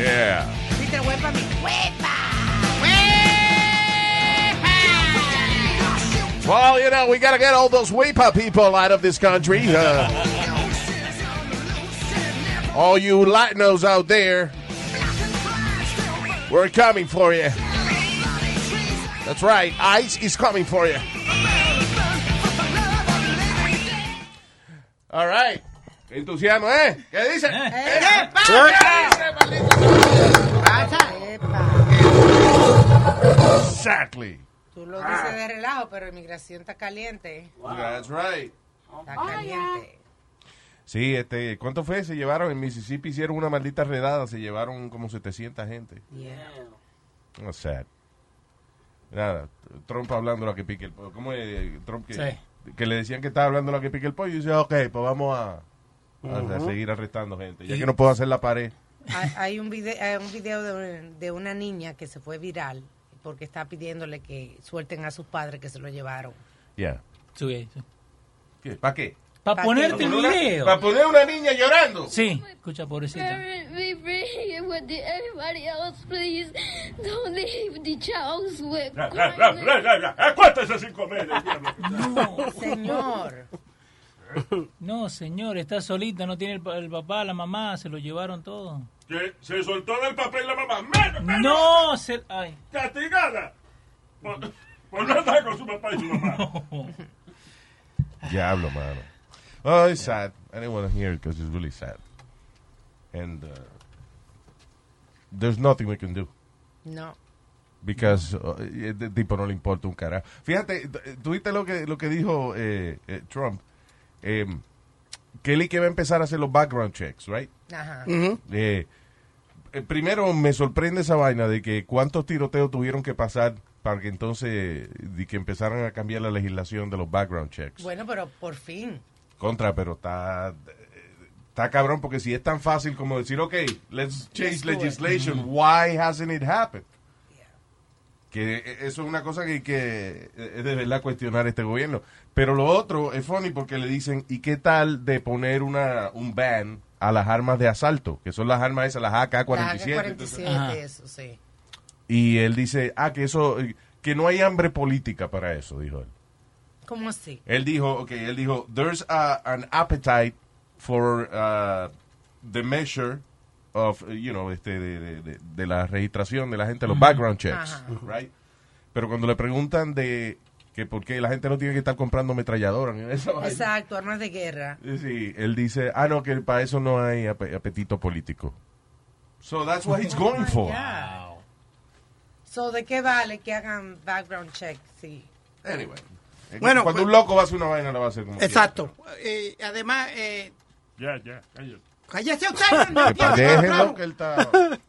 Yeah. Mi huepa. Well, you know, we got to get all those WIPA people out of this country. Uh, all you Latinos out there, we're coming for you. That's right, ICE is coming for you. All right. Entusiasmo, ¿eh? ¿Qué dice? ¿Qué Exactly. Tú lo dices de relajo, pero inmigración está caliente. That's right. Está caliente. Sí, este, ¿cuánto fue? Se llevaron en Mississippi, hicieron una maldita redada, se llevaron como 700 gente. Yeah. Oh, sad. Nada, Trump hablando lo que pique el pollo. ¿Cómo es Trump que, Sí. que le decían que estaba hablando lo que pique el pollo? Y dice, ok, pues vamos a, a- seguir arrestando gente. Ya Y- que no puedo hacer la pared. Hay, hay un video, hay un video de, de una niña que se fue viral porque está pidiéndole que suelten a sus padres que se lo llevaron. Ya. Sí, sí. ¿Para qué? Para Pa' ponerte el video. Para poner una niña llorando. Sí, escucha, pobrecita. Sin comer. No, Señor. no, señor, está solita, no tiene el, pa- el papá, la mamá, se lo llevaron todo. Se soltó del papel la mamá. ¡Menos, No, se... Ay. ¡Castigada! Por, por no estar con su papá y su mamá. Diablo, mano. Oh, it's sad. I didn't want to hear it because it's really sad. And uh, there's nothing we can do. No. Because uh, este tipo no le importa un carajo. Fíjate, tuviste lo que, lo que dijo eh, eh, Trump. Eh, que él y que va a empezar a hacer los background checks, right? Ajá. Eh, eh, primero me sorprende esa vaina de que cuántos tiroteos tuvieron que pasar para que entonces de que empezaran a cambiar la legislación de los background checks. Bueno, pero por fin. Contra, pero está está cabrón porque si es tan fácil como decir, ok, let's change legislation, why hasn't it happened? Que eh, eso es una cosa que, que es de verdad cuestionar este gobierno. Pero lo otro es funny porque le dicen, ¿y qué tal de poner una un ban a las armas de asalto? Que son las armas esas, las AK-47. La entonces- AK-47, eso sí. y él dice, ah, que eso, que no hay hambre política para eso, dijo él. ¿Cómo así? Él dijo, ok, él dijo, there's a- an appetite for uh, the measure of, you know, este, de, de- de- de la registración de la gente, los background checks, Ajá. right? Pero cuando le preguntan de que por qué la gente no tiene que estar comprando ametralladoras, ni esa vaina, Exacto, armas de guerra. sí, él dice, ah, no, que para eso no hay ape- apetito político. So that's what he's going for. Yeah. So, ¿de qué vale que hagan background check? Sí. Anyway. Bueno, cuando pues- un loco va a hacer una vaina, la va a hacer como. Exacto. Eh, además, eh, Ya, ya, cállate. cállese usted. no Que él está...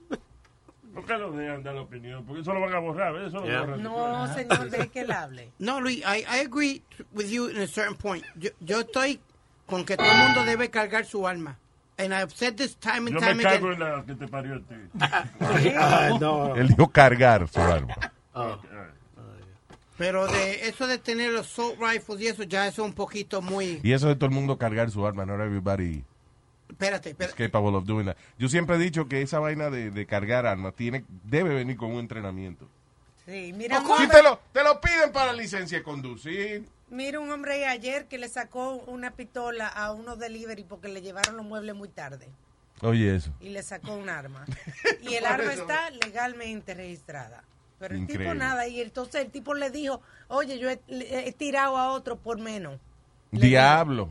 ¿Por qué no dejan dar la opinión? Porque eso lo van a borrar, ¿ves? Eso lo borran. No, señor, de que él hable. No, Luis, I, I agree with you in a certain point. Yo, yo estoy con que todo el mundo debe cargar su alma. And I've said this time and Yo time me again. en la que te parió a ti. Ah, no. Él dijo cargar su arma. Pero de eso de tener los assault rifles y eso, ya eso es un poquito muy... Y eso de todo el mundo cargar su arma, not everybody Espérate, is espérate. capable of doing that. Yo siempre he dicho que esa vaina de, de cargar armas tiene, debe venir con un entrenamiento. Sí, mira un, Si hombre, te lo, te lo piden para licencia de conducir. mira un hombre ayer que le sacó una pistola a unos delivery porque le llevaron los muebles muy tarde Oye, eso. y le sacó un arma. Y el arma está legalmente registrada. Pero el tipo nada. Y entonces el tipo le dijo, oye, yo he, tirado a otro por menos. Le Diablo.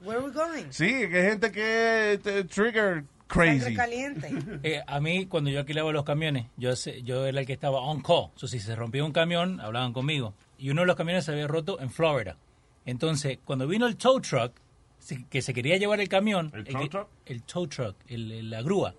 Where are we going? Sí, que hay gente que es este, trigger crazy. Sangre caliente. Eh, a mí, cuando yo alquilaba los camiones, yo sé- yo era el que estaba on call. So, si se rompía un camión, hablaban conmigo. Y uno de los camiones se había roto en Florida. Entonces, cuando vino el tow truck, que se quería llevar el camión. ¿El tow truck? El tow truck, el- el- la grúa.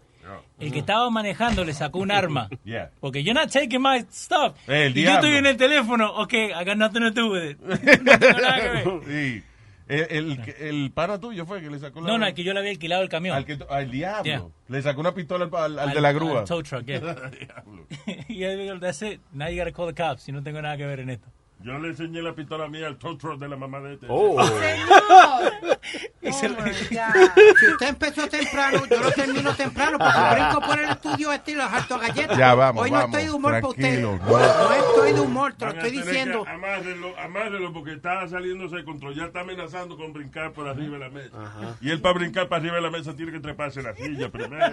El que estaba manejando le sacó un arma. Yeah. Porque you're not taking my stuff. El y yo estoy diablo. en el teléfono. Ok, I got nothing to do with it. No tengo nada que ver. Sí. El, el, el pana tuyo fue que le sacó la... No, no, es que yo le había alquilado el camión. Al, que, al diablo. Yeah. Le sacó una pistola al, al- al Al- de la al grúa. tow truck, yeah. Diablo. y él dijo, that's it. Now you gotta call the cops. Y no tengo nada que ver en esto. Yo le enseñé la pistola mía al tow truck de la mamá de este. Oh. Señor. Y se Oh lo- my God. Si usted empezó temprano, yo lo termino temprano porque brinco por el estudio este y los harto galletas. Ya, vamos, Hoy no vamos, estoy de humor para usted. No. no. estoy de humor, te lo estoy diciendo. Amárrelo, amárrelo porque está saliéndose de control. Ya está amenazando con brincar por arriba de la mesa. Y él para brincar para arriba de la mesa tiene que treparse la silla primero.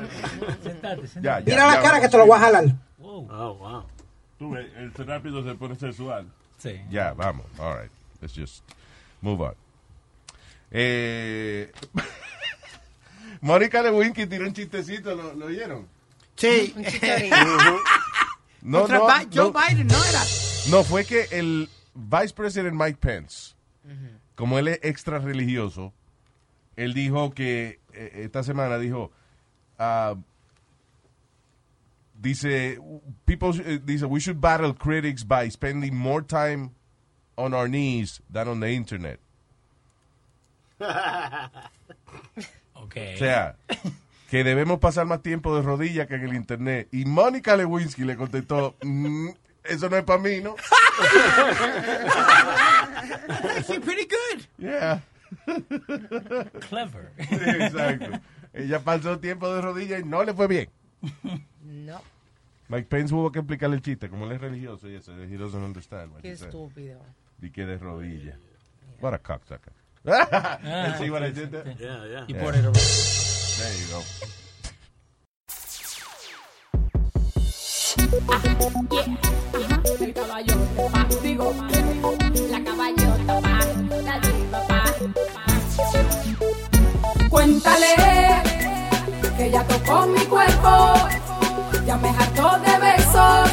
Sentate, sentate. Ya, ya, Mira la cara vamos. que te lo voy a jalar. Wow. Oh, wow. Tú ves, el rápido se pone sexual. Sí. Ya, vamos. All right. Let's just move on. Eh, Mónica Lewinsky tiró un chistecito, ¿lo, lo oyeron? Sí. Un. No, no, Joe no, Biden, no era. no, fue que el Vice President Mike Pence, como él es extra religioso, él dijo que eh, esta semana dijo, ah, dice, people, eh, dice, we should battle critics by spending more time on our knees than on the internet. Ok. O sea, que debemos pasar más tiempo de rodillas que en el internet. Y Mónica Lewinsky le contestó, "Mm, eso no es para mí, ¿no? She's pretty good. Yeah. Clever. Exacto. Ella pasó tiempo de rodillas y no le fue bien. No, Mike Pence hubo que explicarle el chiste, como él es religioso y eso, he doesn't understand what qué estúpido. Y que de rodillas. What a cocksucker. Ah, See what I did there? sí. Yeah, yeah. Y Yeah. por el... There you go. Cuéntale que ya tocó mi cuerpo, ya me hartó de besos,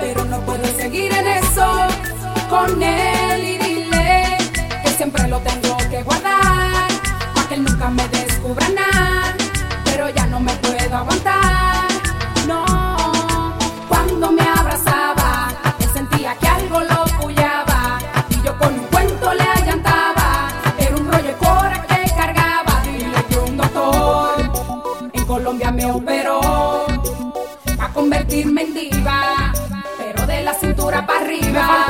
pero no puedo seguir en eso. Con él y dile que siempre lo tengo que guardar, para que él nunca me descubra nada, pero ya no me puedo aguantar, arriba.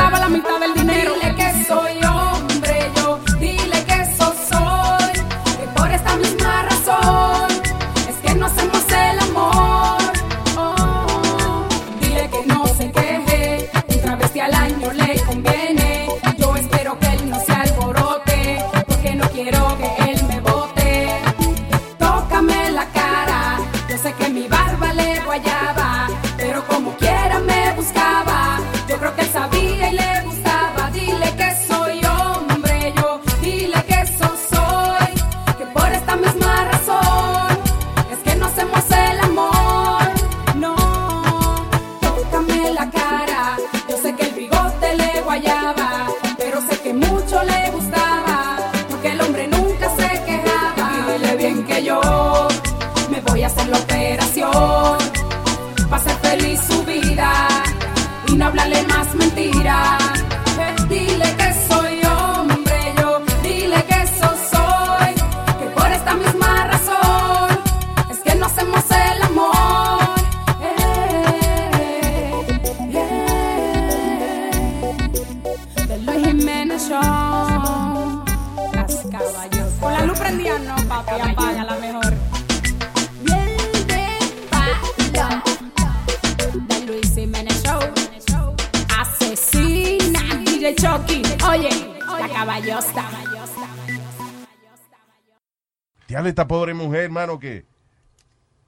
Esta pobre mujer, hermano, que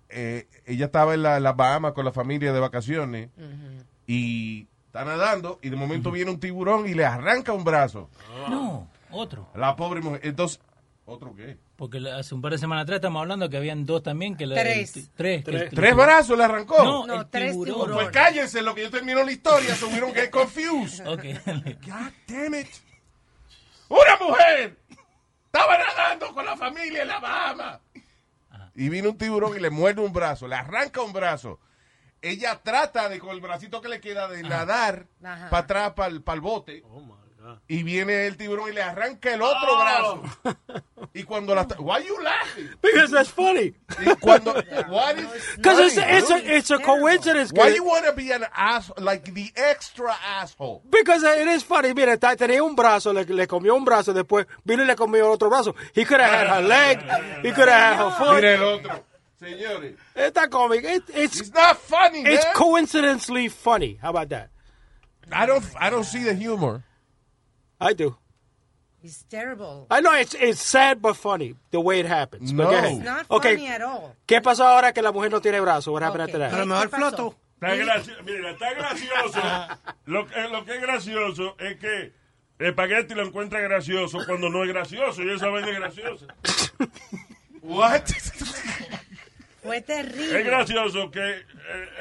eh, ella estaba en la- las Bahamas con la familia de vacaciones y está nadando y de momento viene un tiburón y le arranca un brazo. No, otro. La pobre mujer. Entonces, ¿Otro qué? Porque la- hace un par de semanas atrás estamos hablando que habían dos también. que la- Tres. el- tres. que el- ¿Tres brazos le arrancó? No, No, el tres tiburón. tiburones. Pues cállense, lo que yo termino la historia, we don't get confused. Ok. God damn it. Una mujer estaba nadando con la familia en la Bahama. Y vino un tiburón y le muerde un brazo, le arranca un brazo. Ella trata de, con el bracito que le queda, de nadar para atrás, para el, bote. Oh my God. Y viene el tiburón y le arranca el otro brazo. Y cuando la... Why you laughing? Because that's funny. Y cuando... What is Because it's, funny, it's, a, it's a coincidence. Why you want to be an ass like the extra asshole? Because it is funny. Mira, tenía un brazo, le, le comió un brazo, después vino y le comió el otro brazo. He could have had her leg, he could have had her foot. Mire el otro. Señores, Está cómico. It, it's it's not funny, it's man. coincidentally funny. How about that? I don't I don't see the humor. I do. It's terrible. I know it's it's sad but funny the way it happens. No. It's not Okay. funny at all. ¿Qué pasó ahora que la mujer no tiene brazo? What happened Okay. after A lo that? mejor floto. Está gracioso. Mira, está gracioso. Lo, que- lo que es gracioso es que Espagueti lo encuentra gracioso cuando no es gracioso y esa vaina es graciosa. What? Fue terrible. Es gracioso que eh,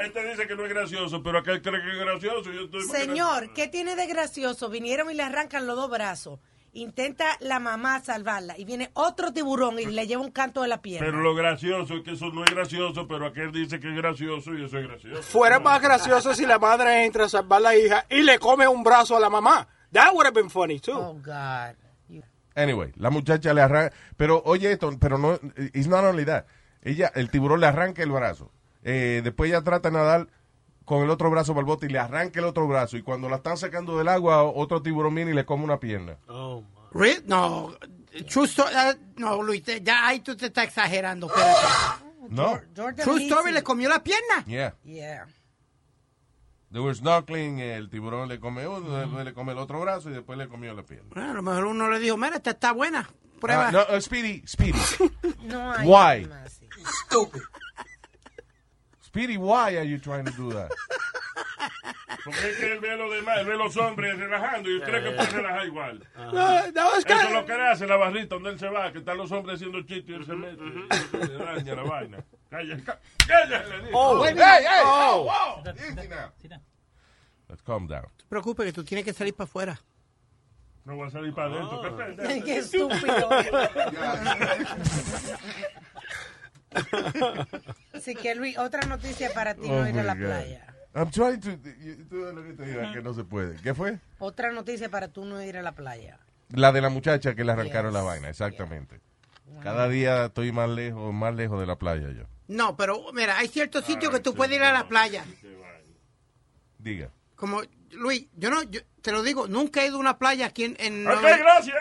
este dice que no es gracioso, pero aquel cree que es gracioso. Yo estoy Señor, ¿qué tiene de gracioso? Vinieron y le arrancan los dos brazos. Intenta la mamá salvarla y viene otro tiburón y le lleva un canto de la pierna. Pero lo gracioso es que eso no es gracioso, pero aquel dice que es gracioso y eso es gracioso. Fuera más gracioso si la madre entra a salvar a la hija y le come un brazo a la mamá. That would have been funny too. Oh, God. Anyway, la muchacha le arranca, pero oye esto, pero no, it's not only that. Ella, el tiburón le arranca el brazo. Eh, después ella trata de nadar con el otro brazo para el bote y le arranca el otro brazo. Y cuando la están sacando del agua, otro tiburón viene y le come una pierna. Oh, my. No, true story, ah, no, Luis, ya ahí tú te estás exagerando. espérate. No. Jordan True story, le comió la pierna. Yeah. Yeah. They were snorkeling, el tiburón le come uno, después le come el otro brazo y después le comió la pierna. Bueno, a lo mejor uno le dijo, mira, esta está buena. Prueba. Ah, no, uh, Speedy, Speedy. No hay Why? así. Speedy, why are you trying to do that? Porque es que él ve a los demás, él ve a los hombres relajando y usted cree que puede relajar igual. No, that was Eso es lo que hace la barrita donde él se va, que están los hombres haciendo chistes y él se mete se daña la vaina. Calla, ca- cállate, le digo. Oh, Hey, hey, Oh. oh, whoa, easy now. Sí, no. Let's calm down. No te preocupes que tú tienes que salir para afuera. No voy a salir para adentro. ¿qué pendejo? Qué estúpido. Así que Luis, otra noticia para ti no Oh ir a la God. playa. I'm trying to. Tú lo que te digo, que no se puede. ¿Qué fue? Otra noticia para tú no ir a la playa. La de la muchacha que le arrancaron Yes. la vaina, exactamente. Cada día estoy más lejos, más lejos de la playa yo. No, pero mira, hay ciertos sitios que tú puedes ir a la playa. Diga. Como, Luis, yo no, yo te lo digo, nunca he ido a una playa aquí en, en, Ok, Nueva, gracias.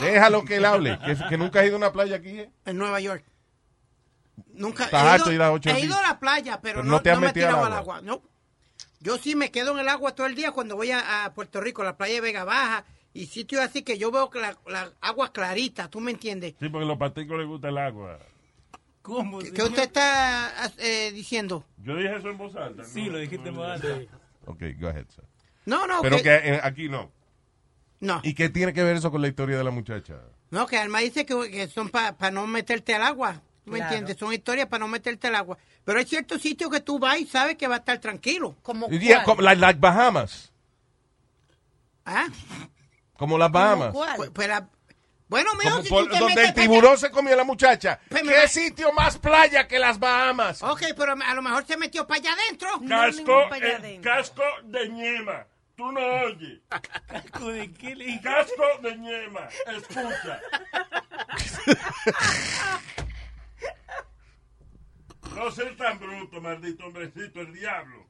Déjalo que él hable. Que, que nunca has ido a una playa aquí. ¿eh? en Nueva York. Nunca Estás he ido, de ir a ocho he Beach. ido a la playa, pero, Pero no, no te has no me he metido al tirado al agua. No. Yo sí me quedo en el agua todo el día cuando voy a, a Puerto Rico, la playa de Vega Baja y sitios así que yo veo que la, la agua clarita, ¿tú me entiendes? Sí, porque a los paticos les gusta el agua. ¿Cómo? ¿Qué usted está eh, diciendo? Yo dije eso en voz alta. Sí, ¿no? lo dijiste en voz alta. Ok, go ahead, sir. No, no, Pero que, que eh, aquí no. no, ¿Y qué tiene que ver eso con la historia de la muchacha? no, que Alma dice que, que son para no meterte al agua. ¿Tú me Claro. entiendes? Son historias para no meterte al agua. Pero hay ciertos sitios que tú vas y sabes que va a estar tranquilo. Como Yeah, como, like Bahamas. ¿Ah? Como las Bahamas. ¿Cuál? Pues, pues la- bueno, mijo, Como si por- tú te donde metes el allá- tiburón se comió a la muchacha. Pues ¿Qué sitio más playa que las Bahamas? Ok, pero a lo mejor se metió para allá adentro. No, Casco, allá eh, adentro. casco de ñema. Tú no oyes. ¿Casco de qué le dije? Casco de ñema. Escucha. No seas tan bruto, maldito hombrecito, el diablo.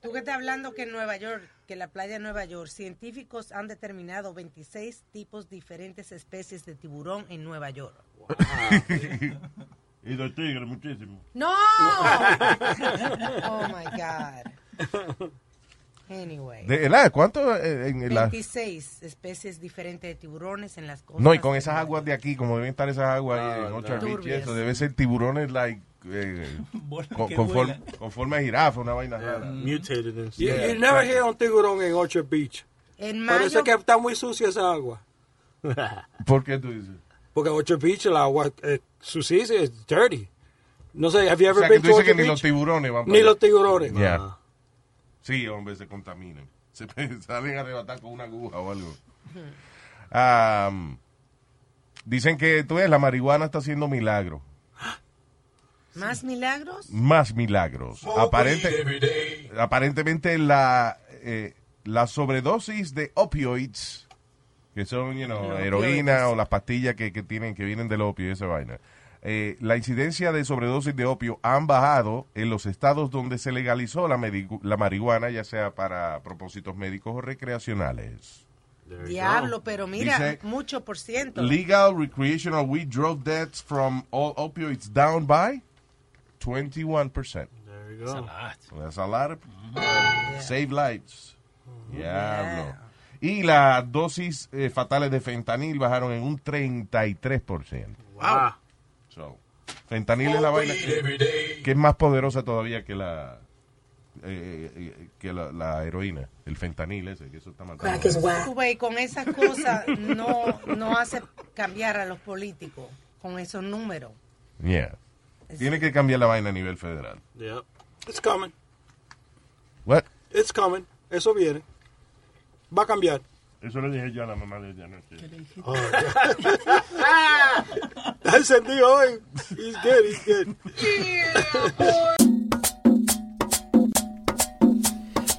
Tú que estás hablando que en Nueva York, que la playa de Nueva York, científicos han determinado 26 tipos diferentes especies de tiburón en Nueva York. Y de tigre, muchísimo. ¡No! oh my God. Anyway. ¿De verdad? ¿Cuánto eh, en la... 26 especies diferentes de tiburones en las costas. No, y con esas aguas de aquí, como deben estar esas aguas ahí en y Turbias. eso, debe ser tiburones like, eh, con, que con forma, con forma de jirafa, una vaina rara. Mutated and You, you never hear un tiburón en Orchard Beach. En mayo, Parece que está muy sucia esa agua. ¿Por qué tú dices? Porque Ocho Beach, el agua, eh, sucia es dirty. No sé, have you O ever sea, que been tú to dices que Ocho ni los tiburones van para Ni los tiburones. Yeah. Ah. Sí, hombre, se contaminan. Se salen a arrebatar con una aguja o algo. Dicen que tú ves, la marihuana está haciendo milagros. ¿Más milagros? Más milagros. Aparente, aparentemente la, eh, la sobredosis de opioids, que son, you know, heroína opioides. o las pastillas que, que tienen, que vienen del opio y esa vaina. Eh, la incidencia de sobredosis de opio han bajado en los estados donde se legalizó la, la marihuana, ya sea para propósitos médicos o recreacionales. Diablo, pero mira, Dice- mucho por ciento. Legal recreational weed drug deaths from all opioids down by 21%. There you That's a go. lot. That's a lot of- Save lives. Diablo. Y las dosis eh, fatales de fentanil bajaron en un 33%. Wow. Fentanil es la vaina que, que es más poderosa todavía que la eh, eh, que la, la heroína, el fentanil ese, que eso está matando. Y con esas cosas no, no hace cambiar a los políticos con esos números. Yeah. Tiene que cambiar la vaina a nivel federal. Yeah. It's coming. What? It's coming. Eso viene. Va a cambiar. Eso le dije yo a la mamá de ella anoche. Está encendido hoy. He's good, he's good.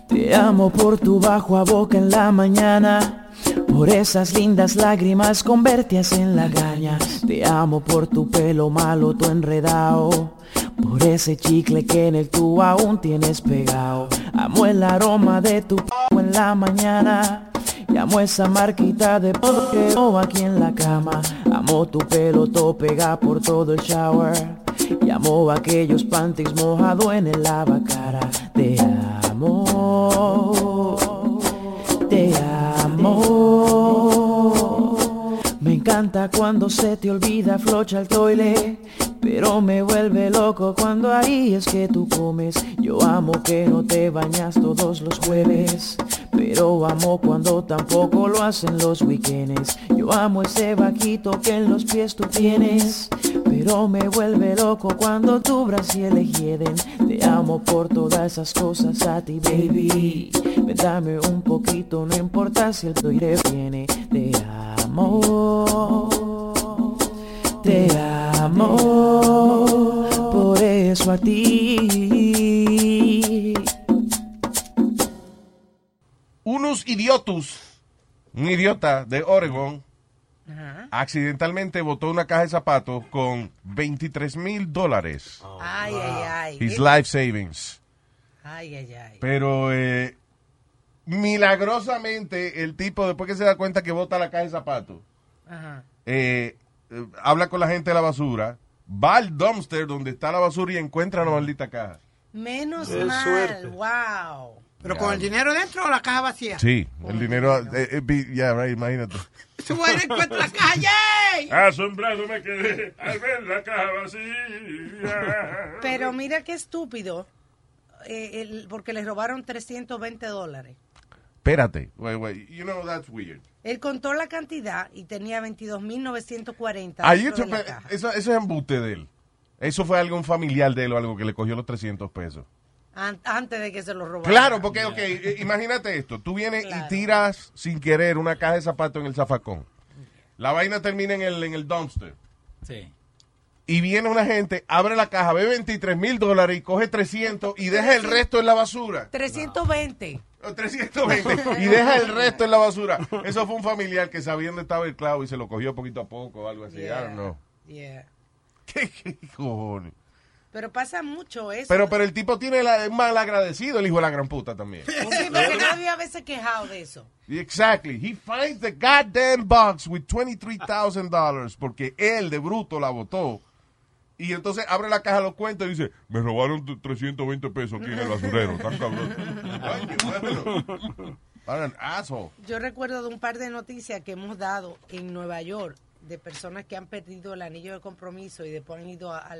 Te amo por tu bajo a boca en la mañana, por esas lindas lágrimas con vertias en la gaña. Te amo por tu pelo malo, tu enredado, por ese chicle que en el tubo aún tienes pegado. Amo el aroma de tu p en la mañana. Y amo esa marquita de tengo aquí en la cama. Amo tu pelo todo pega por todo el shower. Y amo aquellos panties mojados en el lavacara. Te amo, te amo. Me encanta cuando se te olvida flocha el toile. Pero me vuelve loco cuando ahí es que tú comes. Yo amo que no te bañas todos los jueves. Pero amo cuando tampoco lo hacen los weekends. Yo amo ese vaquito que en los pies tú tienes. Pero me vuelve loco cuando tu brasil hieden. Te amo por todas esas cosas a ti, baby. Ven, Dame un poquito, no importa si el toire viene. Te amo. Te amo. Por eso a ti. Unos idiotos, un idiota de Oregon, Ajá. accidentalmente botó una caja de zapatos con 23 mil dólares. Ay, ay, ay. His life savings. Ay, ay, ay. Pero eh, milagrosamente el tipo, después que se da cuenta que bota la caja de zapatos, Ajá. eh, eh, habla con la gente de la basura, va al dumpster donde está la basura y encuentra la maldita caja. Menos Qué mal. suerte. Wow. ¿Pero con el dinero dentro o la caja vacía? Sí, el dinero, eh, eh, bi- yeah, right, imagínate. Su madre encuentra la caja. ¡Yay! Asombrado me quedé al ver la caja vacía. Pero mira qué estúpido. eh, el- porque le robaron 320 dólares. Espérate, wait, wait, you know that's weird. Él contó la cantidad y tenía 22.940 Are you dentro de eso, eso es embuste de él. Eso fue algún familiar de él o algo que le cogió los 300 pesos. An- antes de que se lo robaran. Claro, porque, ok, eh, imagínate esto. Tú vienes Claro. y tiras sin querer una caja de zapatos en el zafacón. La vaina termina en el, en el dumpster. Sí. Y viene una gente, abre la caja, ve 23 mil dólares y coge 300 y deja el resto en la basura. 320. O 320 y deja el resto en la basura. Eso fue un familiar que sabía dónde estaba el clavo y se lo cogió poquito a poco o algo así. I don't know. Yeah. ¿Qué, qué cojones? Pero pasa mucho eso. Pero, pero el tipo tiene la, es mal agradecido, el hijo de la gran puta también. Sí, porque nadie a veces quejado de eso. Exactly. He finds the goddamn box with $23,000 porque él de bruto la botó. Y entonces abre la caja, lo cuenta y dice, me robaron 320 pesos aquí en el basurero. Tan cabrón. Yo recuerdo de un par de noticias que hemos dado en Nueva York de personas que han perdido el anillo de compromiso y después han ido a,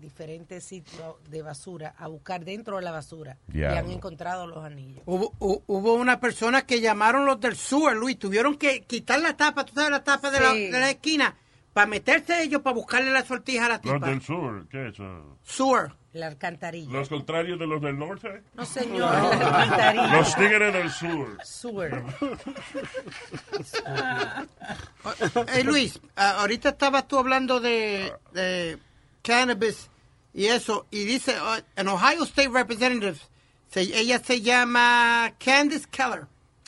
diferentes sitios de basura a buscar dentro de la basura y han encontrado los anillos. Hubo, hu- hubo una persona que llamaron los del sewer, Luis. Tuvieron que quitar la tapa, tú sabes, la tapa de, la, de la esquina, para meterse ellos, para buscarle la sortija a la Los tipa. del sur, ¿qué es eso? Sewer. La alcantarilla. Los contrarios de los del norte. No, señor, la alcantarilla. Los tigres del sur. Sewer. Hey Luis, ah, ahorita estabas tú hablando de, de cannabis y eso, y dice, en Ohio State Representative, se- ella se llama Candice Keller.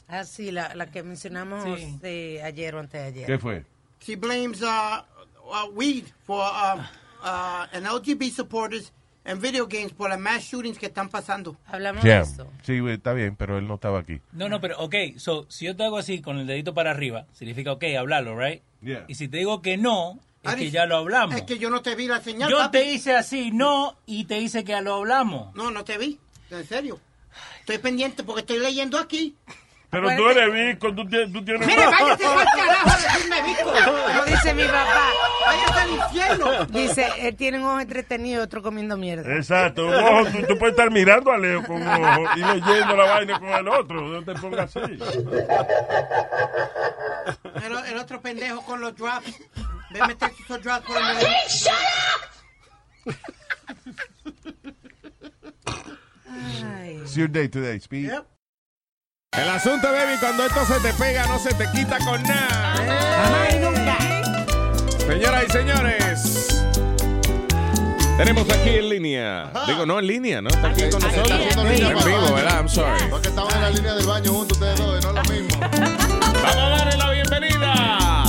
Ah, sí, la, la que mencionamos Sí. de ayer o antes de ayer. ¿Qué fue? She blames uh, uh, weed for um, uh, and LGBT supporters and video games por las mass shootings que están pasando. Hablamos Yeah. Sí, güey, está bien, pero él no estaba aquí. No, no, pero ok, so, si yo te hago así con el dedito para arriba, significa ok, hablarlo, right? Yeah. Y si te digo que no, es Ari, que ya lo hablamos. Es que yo no te vi la señal. Yo papi. te hice así, no, y te hice que ya lo hablamos. No, no te vi. En serio. Estoy pendiente porque estoy leyendo aquí. Pero tú eres Vico, tú tienes... Tú tienes... Mire, váyase al carajo a decirme Vico. Como dice mi papá. Váyase al infierno. Dice, él tiene un ojo entretenido y otro comiendo mierda. Exacto, un ojo, tú, tú puedes estar mirando a Leo con un ojo y leyendo la vaina con el otro. No te pongas así. El, el otro pendejo con los drops. Ve a meter sus drops por el medio. It's your day today, Speed. El asunto, baby, cuando esto se te pega, no se te quita con nada. Señoras y señores, tenemos aquí en línea. Digo, no en línea, ¿no? Está aquí con nosotros. En vivo. ¿verdad? I'm sorry. Porque estaban en la línea del baño juntos ustedes dos, y no es lo mismo. Vamos a darle la bienvenida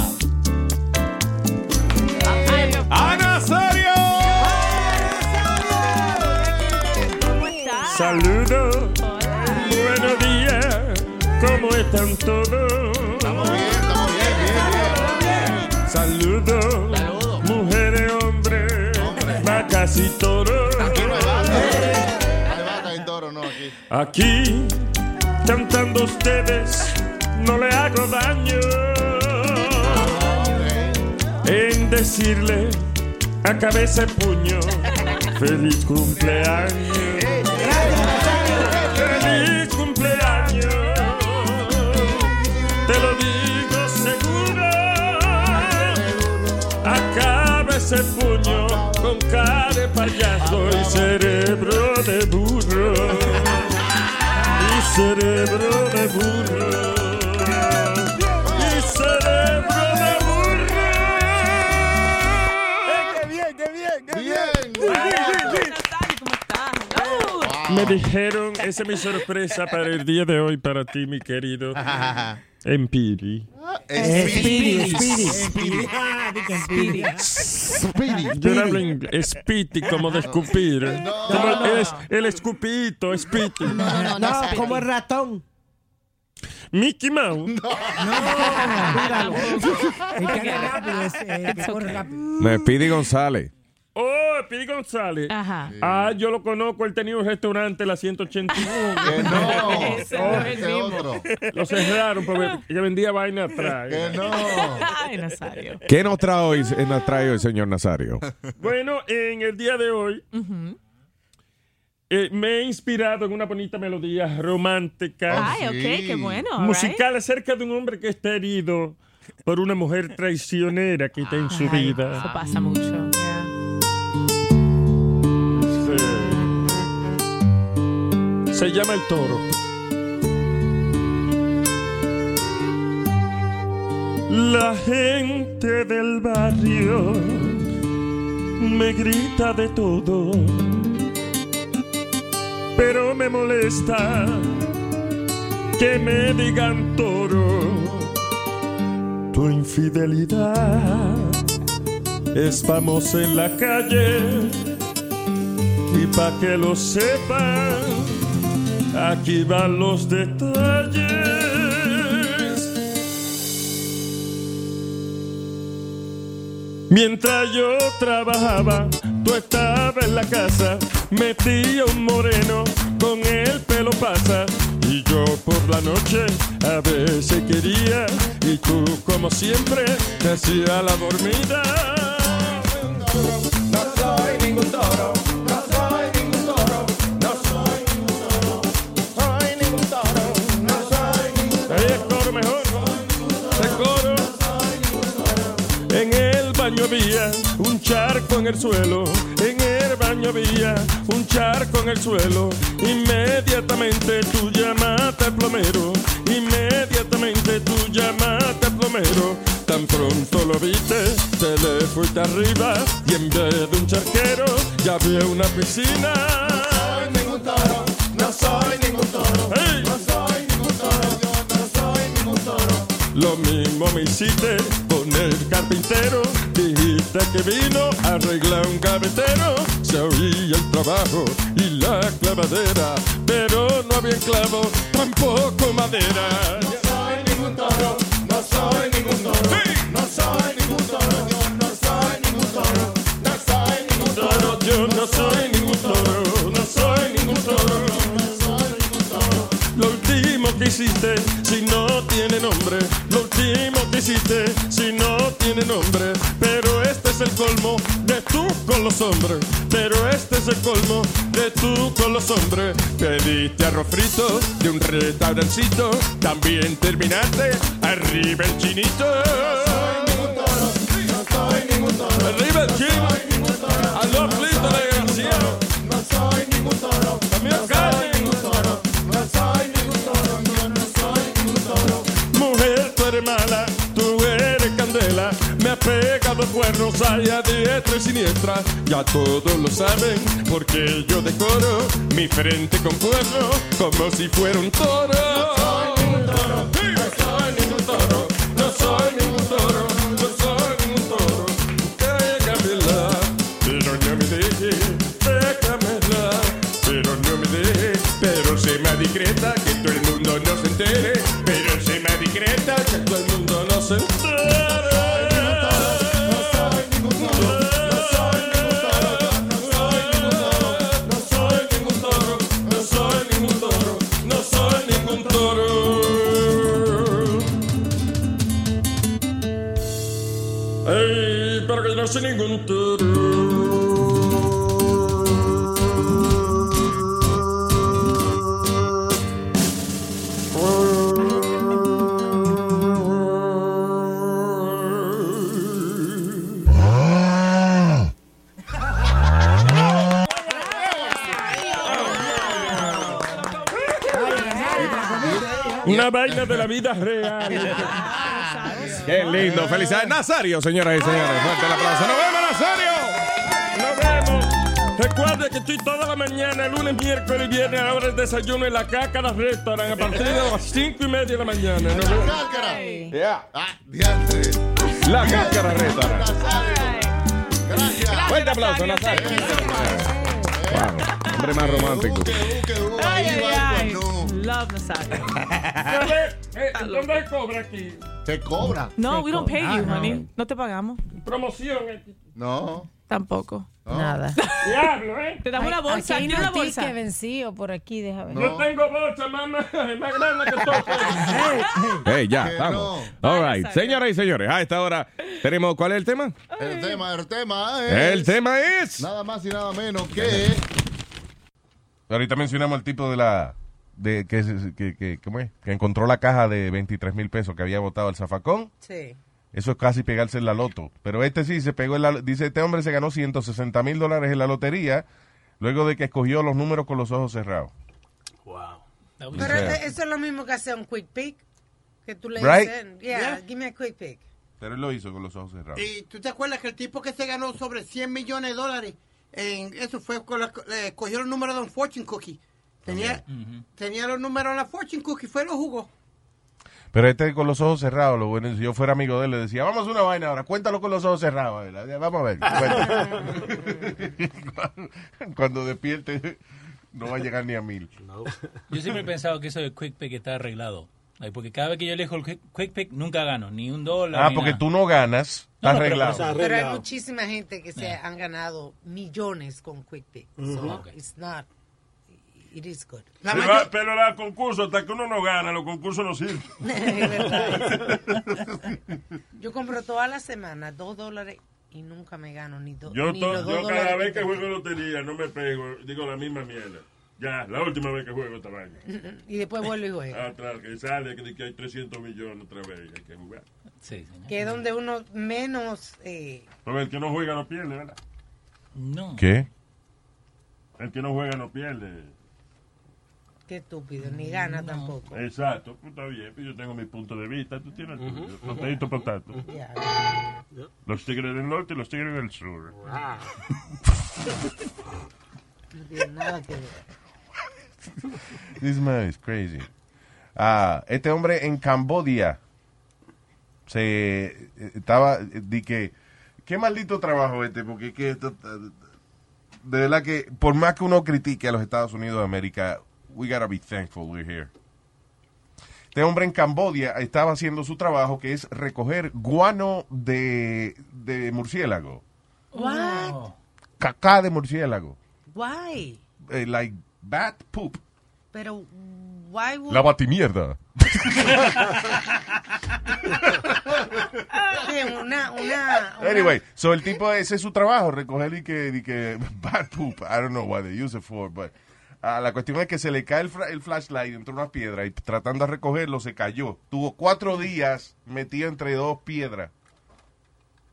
a Nazario. Saludos. Buenos están todos? Estamos bien, estamos bien, bien, bien. Saludos. Mujeres, hombres, vacas y toros. Hay vaca y toro, no, aquí. Aquí, cantando ustedes, no le hago daño. En decirle a cabeza y puño, feliz cumpleaños. Ese puño con cara de payaso y cerebro de burro. Y cerebro de burro. Y cerebro de burro. ¡Qué bien, qué bien, qué bien! Me dijeron, esa es mi sorpresa para el día de hoy para ti, mi querido Empiri. Speedy, Speedy, Speedy. Yo no hablo inglés, Speedy, como de escupir. Como es- el escupito, Speedy. No, como el ratón. Mickey Mouse. Anda rápido es el que rápido. Me pide González. Oh, Speedy González. Ajá. Ah, yo lo conozco, él tenía un restaurante, la 181. Que no. Ese no es el mismo. otro. Lo cerraron porque ella vendía vaina atrás. Que no. Ay, Nazario. ¿Qué nos trae hoy, nos trae hoy, señor Nazario? Bueno, en el día de hoy eh, me he inspirado en una bonita melodía romántica. Ay, ok, qué bueno. all right. musical acerca de un hombre que está herido por una mujer traicionera que está en su Ay, vida. Eso pasa mucho. Se llama El Toro. La gente del barrio me grita de todo, pero me molesta que me digan toro. Tu infidelidad es famosa en la calle y pa' que lo sepan, aquí van los detalles. Mientras yo trabajaba, tú estabas en la casa, metía un moreno con el pelo pasa Y yo por la noche a veces quería y tú como siempre te hacía la dormida. Baño había un charco en el suelo. En el baño había un charco en el suelo. Inmediatamente tú llamaste al plomero. Inmediatamente tú llamaste al plomero. Tan pronto lo viste, te le fuiste arriba. Y en vez de un charquero, ya había una piscina. No soy ningún toro, no soy ningún toro, no soy ningún toro, yo no soy ningún toro. Lo mismo me hiciste con el carpintero. Dijiste que vino a arreglar un gavetero. Se oía el trabajo y la clavadera. Pero no había clavo, tampoco madera. No soy ningún toro, no soy ningún toro, no soy ningún toro, hiciste, si no tiene nombre. Lo último que hiciste, si no tiene nombre. Pero este es el colmo de tú con los hombres. Pero este es el colmo de tú con los hombres. Pediste arroz frito de un restaurancito. También terminaste arriba el chinito. Arriba el chino. Pegado cuernos allá diestra y siniestra. Ya todos lo saben, porque yo decoro mi frente con fuego como si fuera un toro. No soy ningún toro, no soy ningún toro, no soy ningún toro, no soy ningún toro. Déjamela, pero no me deje, déjamela, pero no me deje. Pero se me discreta que todo el mundo no se entere. Pero se me discreta que No soy ningún Una vaina de la vida real. Qué lindo. Felicidades, Nazario, señoras y señores. Fuerte el aplauso. ¡Nos vemos, Nazario! Nos vemos. Recuerda que estoy toda la mañana, lunes, miércoles y viernes a la hora del desayuno en la Cácara Restaurant a partir de las 5 y media de la mañana. Nos vemos. Cácara. Yeah. Ah, diantre. La cáscara restaurant. Gracias. Fuerte aplauso, Nazario. Wow, hombre más romántico. Ay, ay, ay. no. Love Nazario. Eh, ¿Dónde se cobra aquí? Se cobra. No, we don't pay you, no. honey. No te pagamos. Promoción. eh. No. Tampoco. no. Nada. Diablo, ¿eh? Te damos una Aquí bolsa. hay ¿Quieres una bolsa? vencido por aquí, déjame ver. No. Yo tengo bolsa, mamá. Es más grande que todo. Hey, ya, Que vamos. no. All right. Señoras y señores, a esta hora tenemos. ¿Cuál es el tema? El tema, el tema es. El tema es. Nada más y nada menos que. Ahorita mencionamos al tipo de la. De, que, que, que, ¿cómo es? que encontró la caja de 23 mil pesos que había botado el zafacón. Sí. Eso es casi pegarse en la loto. Pero este sí se pegó en la. Dice: Este hombre se ganó 160 mil dólares en la lotería luego de que escogió los números con los ojos cerrados. Was- Pero sea- eso es lo mismo que hacer un quick pick. Que tú le Right. dices, yeah, Yeah. give me a quick pick. Pero él lo hizo con los ojos cerrados. Y tú te acuerdas que el tipo que se ganó sobre 100 millones de dólares, en eso fue con la, eh, cogió los números de un fortune cookie. Tenía, tenía los números en la fortune cookie, fue y lo jugó. Pero este con los ojos cerrados, lo bueno, si yo fuera amigo de él, le decía, vamos a una vaina ahora, cuéntalo con los ojos cerrados. a ver, Vamos a ver. cuéntalo. Cuando despierte, no va a llegar ni a mil. Yo siempre he pensado que eso de Quick Pick está arreglado. Ay, Porque cada vez que yo elijo el Quick, Quick Pick, nunca gano, ni un dólar. Ah, ni porque nada. tú no ganas, No, está no, pero- arreglado. Pero hay muchísima gente que se han ganado millones con quick pick. So, it's not. It is good. Sí, va, pero los concursos, hasta que uno no gana, los concursos no sirven. Yo compro toda la semana dos dólares y nunca me gano ni, do- Yo, ni to- los dos yo cada dólares vez que juego lotería no me pego, digo la misma mierda. Ya, la última vez que juego esta vaina. Y después vuelvo y juego. Atrás, que sale que, que hay 300 millones otra vez, hay que jugar. Sí, Que es donde uno menos... Eh, Pero el que no juega no pierde, ¿verdad? No. ¿Qué? El que no juega no pierde. Qué estúpido, ni gana tampoco. Exacto, pues está bien, pues yo tengo mi punto de vista, tú tienes el tuyo. Los tigres del norte y los tigres del sur. No tiene nada que ver. This man is crazy. Ah, este hombre en Cambodia se eh, estaba di que qué maldito trabajo este porque es que esto, eh, de verdad que por más que uno critique a los Estados Unidos de América we gotta be thankful we're here este hombre en Cambodia estaba haciendo su trabajo que es recoger guano de, de murciélago What? caca de murciélago Why? eh, like bat poop Pero why would la batimierda una, una, una- Anyway, so el tipo, ese es su trabajo, recoger y que, y que bad poop. I don't know what they use it for, but ah, la cuestión es que se le cae el, el flashlight entre unas piedras y tratando de recogerlo se cayó. Tuvo cuatro días metido entre dos piedras.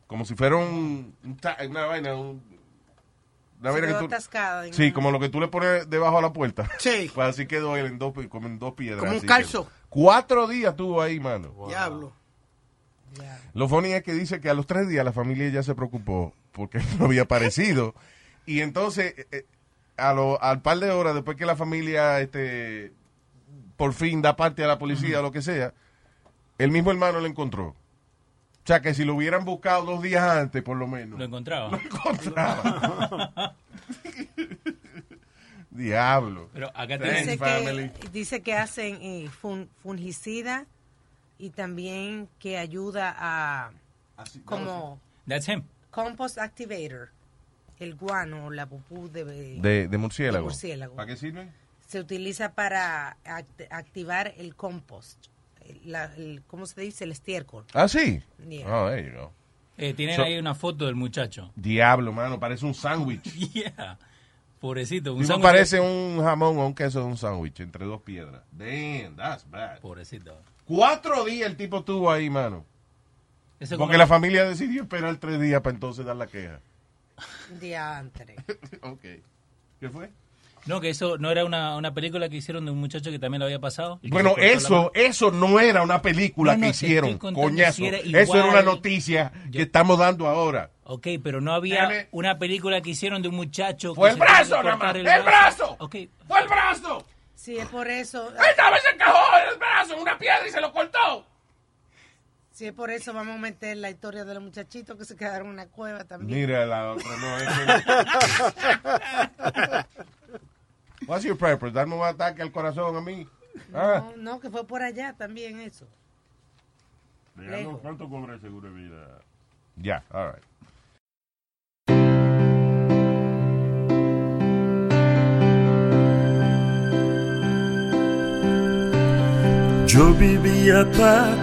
Como si fuera un, un ta- una vaina, un- una vaina que tú- atascada en Sí, una- como lo que tú le pones debajo de la puerta. Sí. Pues así quedó él en dos, como en dos piedras. Como un calzo. Cuatro días tuvo ahí, mano. Diablo. Lo funny es que dice que a los tres días la familia ya se preocupó porque no había aparecido. Y entonces, eh, eh, a lo- al par de horas después que la familia este, por fin da parte a la policía o lo que sea, el mismo hermano lo encontró. O sea que si lo hubieran buscado dos días antes, por lo menos. Lo encontraba. encontraba. Diablo. Pero acá dice que, dice que hacen eh, fun- fungicida y también que ayuda a como That's him. compost activator, el guano, la pupú de, De, de murciélago. de murciélago. ¿Para qué sirve? Se utiliza para act- activar el compost, la- el- ¿cómo se dice? El estiércol. Ah, sí. Yeah. Oh, there you go. Eh, tienen So- ahí una foto del muchacho. Diablo, mano, parece un sándwich. Yeah. Pobrecito. Un sándwich- parece un jamón o un queso de un sándwich entre dos piedras. Damn, that's bad. Pobrecito. Cuatro días el tipo estuvo ahí, mano. Porque la familia decidió esperar tres días para entonces dar la queja. Diantre. ok. ¿Qué fue? No, que eso no era una, una película que hicieron de un muchacho que también lo había pasado. Bueno, eso, eso no era una película No, no, que hicieron, coñazo. si era Eso era una noticia que estamos dando ahora. Ok, pero no había Dame. una película que hicieron de un muchacho. Fue que el brazo, nada más, el brazo. Ok, ¡Fue el brazo! Sí, es por eso. Estaba se encajó en el brazo en una piedra y se lo cortó. Sí, es por eso vamos a meter la historia de los muchachitos que se quedaron en una cueva también. Mira la otra, no, eso What's your purpose? ¿Darme un ataque al corazón a mí? Ah. No, no, que fue por allá también eso. ¿cuánto cobra el seguro de vida? Ya, all right. Yo vivía para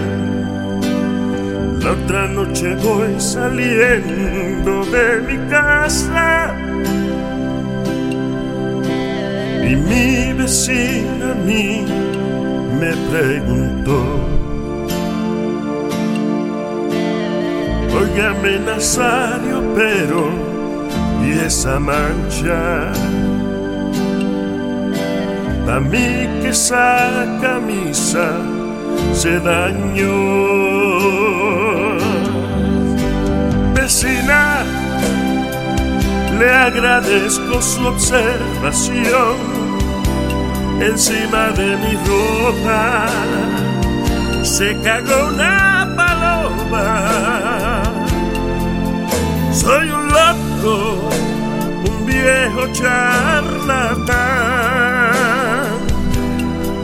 La otra noche voy saliendo de mi casa y mi vecina a mí me preguntó. Óigame Nazario, pero ¿y esa mancha? A mí que esa camisa se dañó. Le agradezco su observación. encima de mi ropa se cagó una paloma. Soy un loco, un viejo charlatán,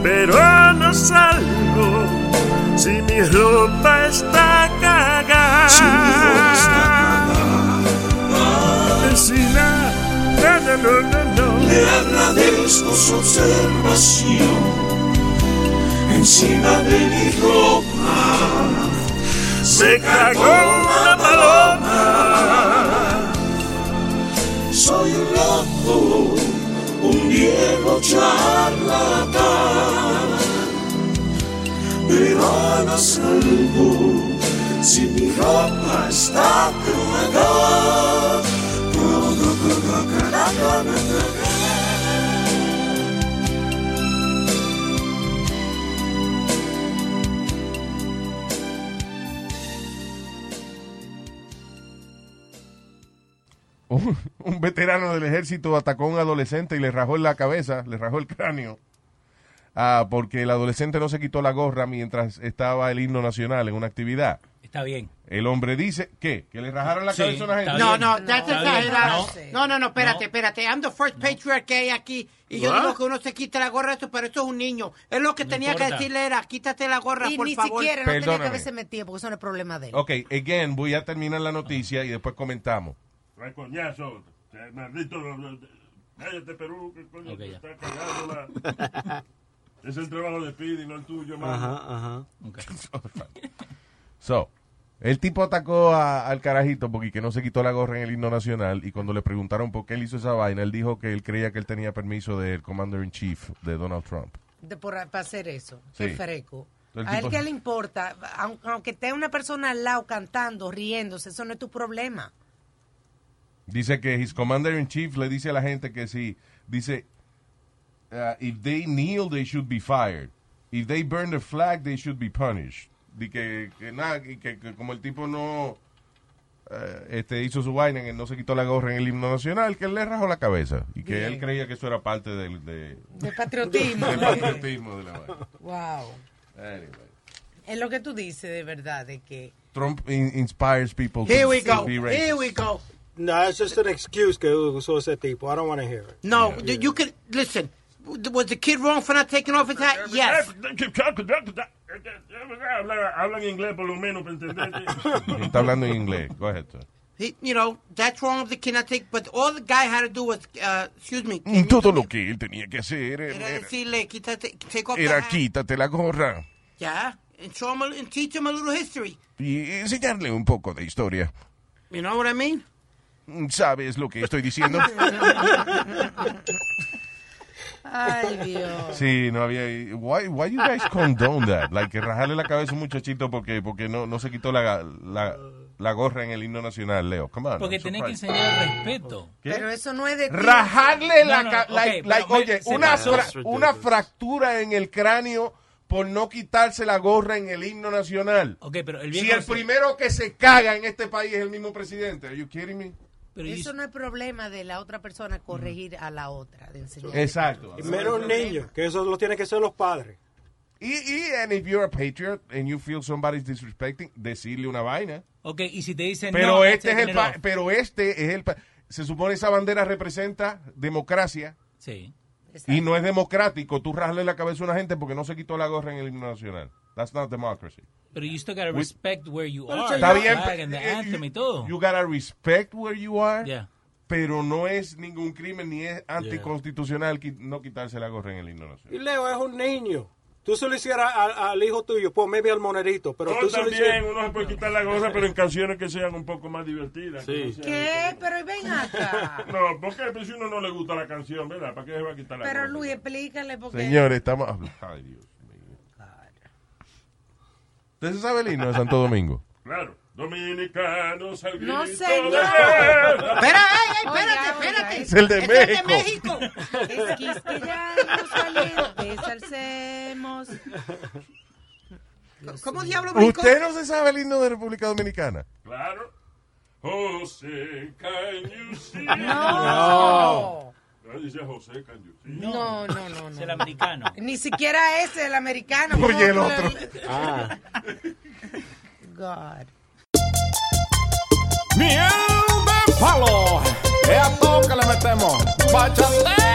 pero no salgo si mi ropa está cagada. No, no, no, no. Le agradezco su observación encima de mi ropa. Se cagó una paloma. Soy un loco, un viejo charlatán, pero no salgo si mi ropa está cagada. Un, veterano del ejército atacó a un adolescente y le rajó la cabeza, le rajó el cráneo, ah, porque el adolescente no se quitó la gorra mientras estaba el himno nacional en una actividad. Está bien. El hombre dice, ¿qué? ¿Que le rajaron la Sí, cabeza a una gente? No, no, that's bien. exagerado. No. No, no, no, espérate, espérate. I'm the first patriot que hay aquí. Y yo What? digo que uno se quita la gorra, esto, pero esto es un niño. Él lo que tenía que importa. decirle era, quítate la gorra, Y por ni favor. siquiera no tenía que Perdóname. haberse metido porque eso no es problema de él. Ok, again, voy a terminar la noticia y después comentamos. Ay, coñazo. o sea, Maldito. Cállate, Perú, que coño te está cagando la... Es el trabajo de Pidi, no el tuyo, mano. Ajá, ajá. So, el tipo atacó a- al carajito porque que no se quitó la gorra en el himno nacional y cuando le preguntaron por qué él hizo esa vaina, él dijo que él creía que él tenía permiso del Commander in Chief de Donald Trump. de por, para hacer eso. Sí. Qué freco. El A él qué le importa, Aun- aunque esté una persona al lado cantando, riéndose, eso no es tu problema. Dice que his Commander in Chief le dice a la gente que si, dice, uh, if they kneel, they should be fired. If they burn the flag, they should be punished. Di que, que nada, que, que- que como el tipo no eh, este hizo su vaina, que no se quitó la gorra en el himno nacional, que él le rajó la cabeza. Y que Bien. él creía que eso era parte del, de, De patriotismo. del patriotismo de la vaina. Wow. Anyway. Es lo que tú dices de verdad, de que Trump in- inspires people Here to we go. be racist. Here we go. No, it's just an excuse que usó ese tipo. I don't want to hear it. No, you- you could, listen. Was the kid wrong for not taking off his hat? Yes. Habla, habla en inglés por lo menos para entenderte. Está hablando en inglés. Go ahead, sir. He, you know, that's wrong of the take, but all the guy had to do was, uh, excuse me, Mm, Todo lo que él tenía que hacer era era, decirle, quítate, take off era quítate la gorra Yeah, and show him, a, and teach him a little history. y enseñarle un poco de historia. You know what I mean? ¿Sabes lo que estoy diciendo? Ay, Dios. Sí, no había. Why, why you guys condone that? Like, que rajarle la cabeza a un muchachito porque, porque no, no se quitó la, la, la gorra en el himno nacional, Leo. Come on. Porque tenés que enseñar respeto. Pero eso no es de. Rajarle No, la no, like- like, oye, se una, fra- una fractura en el cráneo por no quitarse la gorra en el himno nacional. Ok, pero el Si el se- primero que se caga en este país es el mismo presidente, are you kidding me? Eso no es problema de la otra persona corregir a la otra, de enseñar. Exacto. Y menos niños, que eso lo tienen que ser los padres. Y, y and if you're a patriot and you feel somebody's disrespecting, decirle una vaina. Ok, y si te dicen Pero no, este es el pa- pero este es el pa- se supone esa bandera representa democracia Sí. Y no es democrático tú rasle la cabeza a una gente porque no se quitó la gorra en el himno nacional. That's not democracy. Pero you still gotta We- respect where you are. está bien, and the eh, anthem y todo. You gotta respect where you are. Yeah. Pero no es ningún crimen ni es anticonstitucional no quitarse la gorra en el himno nacional. Y Leo es un niño. Tú se lo hicieras al, al hijo tuyo, pues maybe al monedito, pero No, tú también hicieras... uno se puede quitar la gorra, pero en canciones que sean un poco más divertidas. que no sean- ¿Qué? Pero ven acá. No, porque si uno no le gusta la canción, ¿verdad? ¿Para qué se va a quitar la Pero? Luis, explícale porque... Señores, estamos hablando. Ay, Dios mío. ¿Usted se sabe el himno de Santo Domingo? Claro. Dominicanos al grito No, de señor. guerra. Espera, ey, ey, Oiga, espérate, oiga, espérate. Es el de Ese es México. México. Es quisquillamos valientes, alcemos. ¿Cómo diablo brincó? ¿Usted no se sabe el himno de República Dominicana? Claro. José, can you see? No. Ah, Dice José. Sí. No, no, no, no. Es el americano. Ni siquiera ese, el americano. Oye, el No, otro. Ah. God. Miel de palo. Es a todo que le metemos. Bachateme.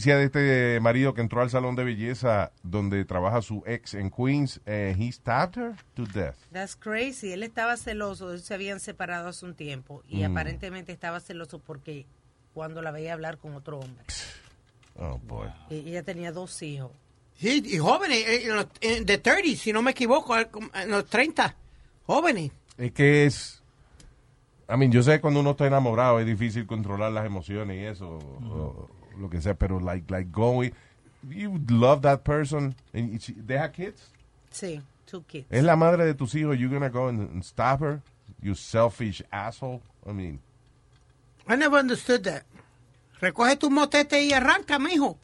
Noticia de este marido que entró al salón de belleza donde trabaja su ex en Queens, eh, he stabbed her to death. That's crazy. Él estaba celoso, ellos se habían separado hace un tiempo y Mm. aparentemente estaba celoso porque cuando la veía hablar con otro hombre. Oh, boy. Y ella tenía dos hijos. Sí, y jóvenes, eh, en los- en- de 30, si no me equivoco, eh, en los 30. Jóvenes. Es que es. I mean, yo sé que cuando uno está enamorado es difícil controlar las emociones y eso, o, lo que sea, pero like, like going, you love that person, and she- they have kids. Sí, two kids. Es la madre de tus hijos, you're gonna go and, and stab her, you selfish asshole. I mean, I never understood that. Recoge tu motete y arranca, mijo.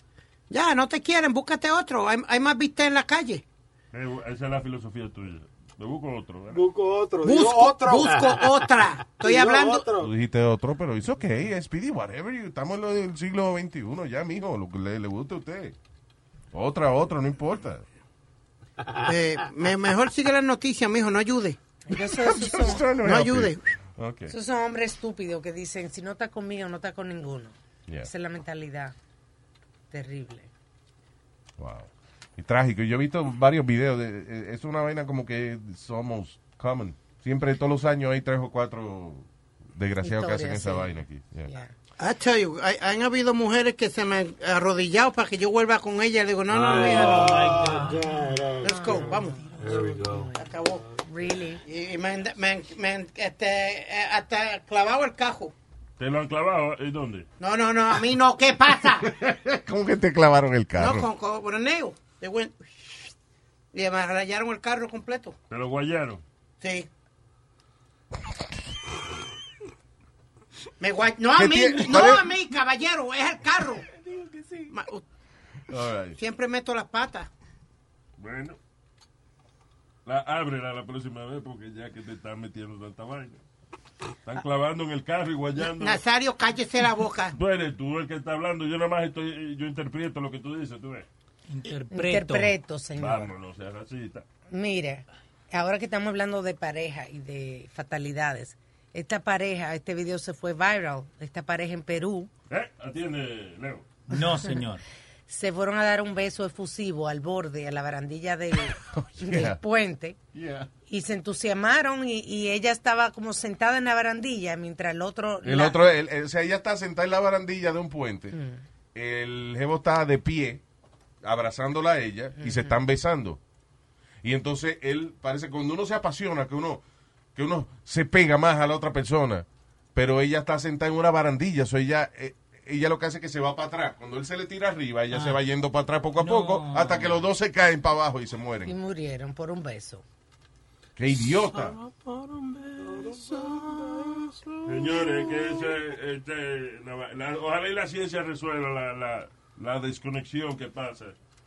Ya, no te quieren, búscate otro. Hay, hay más viste en la calle. Eh, Esa es la filosofía tuya. Me busco otro. ¿verdad? Busco otro. Busco, busco otra. Estoy Digo hablando. tú dijiste otro, pero it's okay, Speedy, whatever, you- estamos en del siglo XXI ya, mijo, lo que le, le guste a usted. Otra, otra, no importa. Eh, me- mejor sigue las noticias, mijo, no ayude. Eso- son- No ayude. Okay. Esos son hombres estúpidos que dicen, si no está conmigo, no está con ninguno. Yeah. Esa es la mentalidad. Terrible. Wow. Y trágico. Yo he visto varios videos. De, eh, es una vaina como que somos common. Siempre, todos los años, hay tres o cuatro desgraciados que hacen esa sí. vaina aquí. Yeah. I tell you, hay- han habido mujeres que se me han arrodillado para que yo vuelva con ella. Le digo, no, no, no. Oh my God. Let's go, vamos. There we go. Acabó. Really? Y, y me, han- este, eh, hasta clavado el cajo. ¿Te lo han clavado? ¿Y dónde? No, no, no, a mí no. ¿Qué pasa? ¿Cómo que te clavaron el carro? No, con, con, con el nail. They went- y me rayaron el carro completo. ¿Te lo guayaron? Sí. Me guay- no a ¿Qué mí, no a mí, caballero, es el carro. Right. Siempre meto las patas. Bueno. La, ábrela la próxima vez porque ya que te están metiendo tanta vaina. Están clavando en el carro y guayando. Nazario, cállese la boca. Tú eres tú el que está hablando. Yo nada más estoy, yo interpreto lo que tú dices, tú ves. Interpreto, señor. Vámonos, sea racista. Mire, ahora que estamos hablando de pareja y de fatalidades, esta pareja, este video se fue viral, esta pareja en Perú, ¿Eh? Atiende, Leo. No, señor. se fueron a dar un beso efusivo al borde, a la barandilla del, del yeah. puente. Yeah. Y se entusiasmaron y, y ella estaba como sentada en la barandilla mientras el otro... El la- otro, el- el- o sea, ella está sentada en la barandilla de un puente. Mm. El jevo está de pie, abrazándola a ella, y se están besando. Y entonces él parece que cuando uno se apasiona, que uno, que uno se pega más a la otra persona. Pero ella está sentada en una barandilla, o sea, ella, eh, ella lo que hace es que se va para atrás. Cuando él se le tira arriba, ella Ah. se va yendo para atrás poco a poco, hasta que los dos se caen para abajo y se Y mueren. murieron por un beso. ¡Qué idiota! Señores, que ese, este, la- la- ojalá y la ciencia resuelva la, la, la desconexión que pasa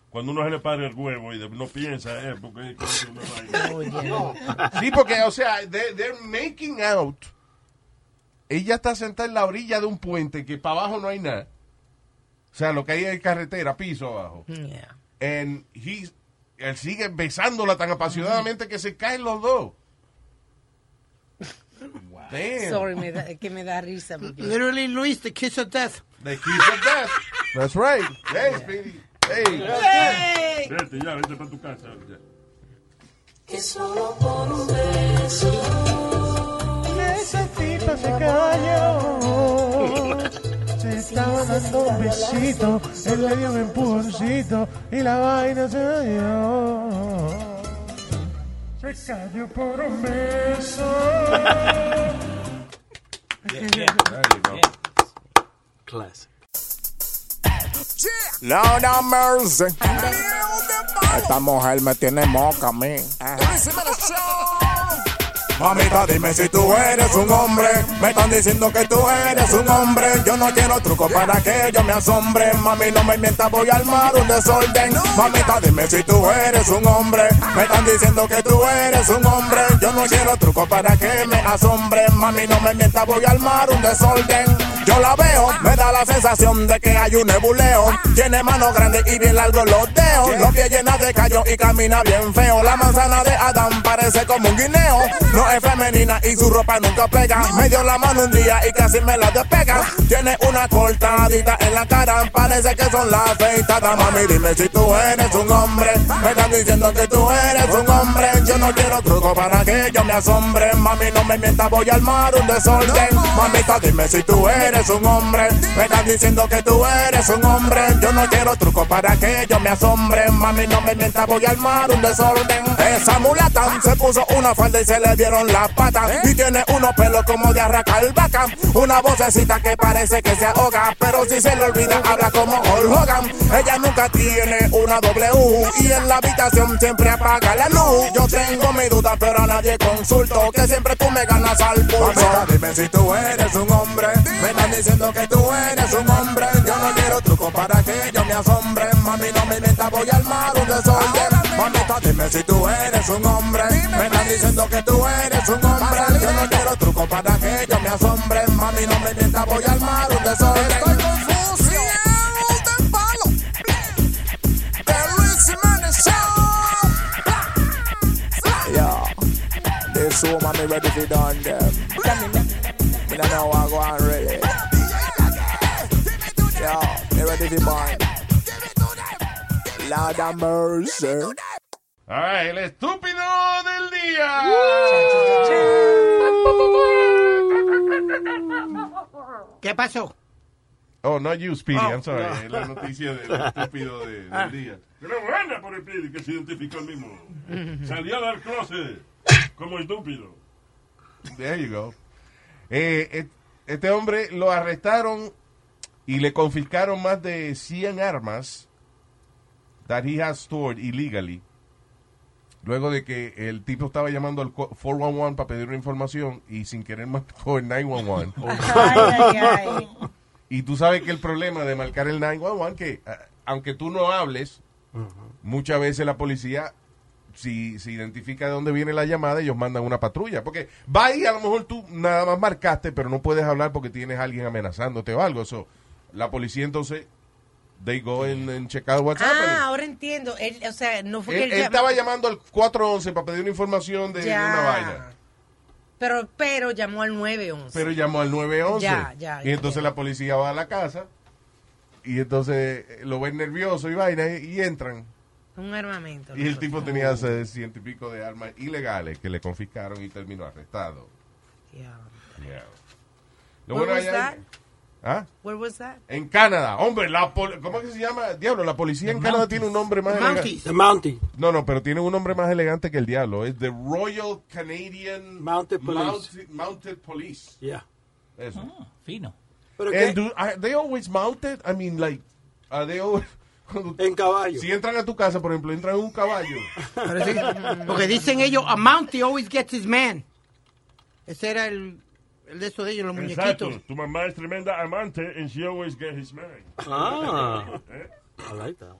cuando uno se le para el huevo y de- no piensa, eh, porque es como una vaina. Sí, porque, o sea, they- they're making out. Ella está sentada en la orilla de un puente que para abajo no hay nada. O sea, lo que hay es carretera, piso abajo. Yeah. And he, él sigue besándola tan apasionadamente que se caen los dos. Damn. Sorry, me da- que me da risa. Literally, Luis, the kiss of death. The kiss of death. That's right. Hey, Speedy. Hey. Vete ya, vete para tu casa. Que solo por un beso. Esa tipa se cayó. Se estaba dando un besito. Él le dio un empujoncito. Y la vaina se cayó. Se cayó por un beso. Classic. Lord have mercy. Esta mujer me tiene moca a mí. Mamita, dime si tú eres un hombre. Me están diciendo que tú eres un hombre. Yo no quiero truco para que yo me asombre. Mami, no me mientas, voy a armar un desorden. Mamita, dime si tú eres un hombre. Me están diciendo que tú eres un hombre. Yo no quiero truco para que me asombre. Mami, no me mientas, voy a armar un desorden. Yo la veo, me da la sensación de que hay un nebuleo. Tiene manos grandes y bien largos los dedos. Los pies llenos de callo y camina bien feo. La manzana de Adán parece como un guineo. Es femenina y su ropa nunca pega. Me dio la mano un día y casi me la despega. Tiene una cortadita en la cara, parece que son las afeitadas. Mami, dime si tú eres un hombre. Me están diciendo que tú eres un hombre. Yo no quiero truco para que yo me asombre. Mami, no me mientas, voy a armar un desorden. Mamita, dime si tú eres un hombre. Me están diciendo que tú eres un hombre. Yo no quiero truco para que yo me asombre. Mami, no me mientas, voy a armar un desorden. Esa mulata se puso una falda y se le las patas. Y tiene unos pelos como de arracar vaca. Una vocecita que parece que se ahoga. Pero si se le olvida, habla como Hulk Hogan. Ella nunca tiene una W. Y en la habitación siempre apaga la luz. Yo tengo mi duda, pero a nadie consulto. Que siempre tú me ganas al pulso. dime si tú eres un hombre. Me están diciendo que tú eres un hombre. Yo no quiero truco para que yo me asombre. Mami, no me mientas, voy a armar un desorden. Mamita, dime si tú eres un hombre. Me están diciendo que tú eres un hombre. Yo no quiero truco para que yo me asombre. Mami, no me mientas, voy a armar un desorden. Estoy confuso. del palo. De Luis Jiménez Show. Yeah. This woman me ready to done them. Me don't know what I go on really. Yeah, me ready to burn. Lord have mercy. Ah, el estúpido del día. ¿Qué pasó? Oh, not you, Speedy. Oh, I'm sorry. no. La noticia del estúpido de- del Ah. día. Pero buena por el Pidi que se identificó el mismo. Salió del closet como estúpido. There you go. Eh, este hombre lo arrestaron y le confiscaron más de 100 armas that he has stored illegally. Luego de que el tipo estaba llamando al cu- 411 para pedir una información y sin querer marcó el 911. Ay, ay, ay. Y tú sabes que el problema de marcar el 911 que ah, aunque tú no hables, muchas veces la policía si se identifica de dónde viene la llamada, ellos mandan una patrulla. Porque va ahí, a lo mejor tú nada más marcaste, pero no puedes hablar porque tienes a alguien amenazándote o algo. So, la policía entonces, they go and, and check out what's happening. Ah, ahora entiendo. Él, o sea, no fue que Él, estaba llamando al 411 para pedir una información de, una vaina. Pero, pero llamó al 911. Pero llamó al 911. Ya, ya, y entonces la policía va a la casa Y entonces eh, lo ven nervioso y vaina y, y entran. Un armamento. Y el tipo tenía ciento y pico de armas ilegales que le confiscaron y terminó arrestado. Yeah. Yeah. Lo bueno allá-? ¿Ah? Where was that? En Canadá. Hombre, la pol- ¿cómo es que se llama? Diablo, la policía en Canadá tiene un nombre más elegante. The Mountie. No, no, pero tiene un nombre más elegante que el diablo. Es The Royal Canadian Mounted Police. Mounted, Mounted Police. Yeah. Eso. Fino. Pero And que- do- are they always mounted? I mean, like, are they always... En caballo. Si entran a tu casa, por ejemplo, entran en un caballo. Porque dicen ellos, a Mountie always gets his man. Ese era el, el de eso de ellos, los Exacto. muñequitos. Tu mamá es tremenda amante and she always get his man. Ah. ¿Eh? I like that.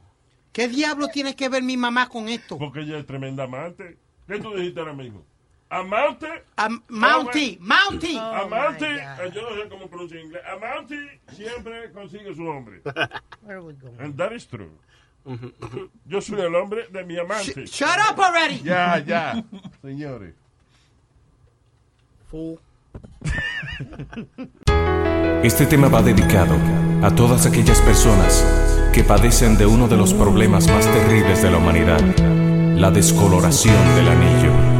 ¿Qué diablo tiene que ver mi mamá con esto? Porque ella es tremenda amante. ¿Qué tú dijiste ahora mismo? Amante. Am- Mountie, Mountie. Amante. my God. eh, yo no sé cómo pronunciar en inglés. Amante siempre consigue su hombre. Where are we going? And that is true. Yo soy el hombre de mi amante. Shut up already. Ya, ya. Señores. Fool. Este tema va dedicado a todas aquellas personas que padecen de uno de los problemas más terribles de la humanidad, la descoloración del anillo.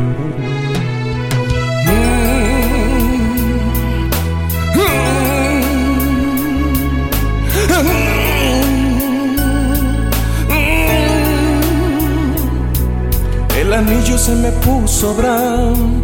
El anillo se me puso brown,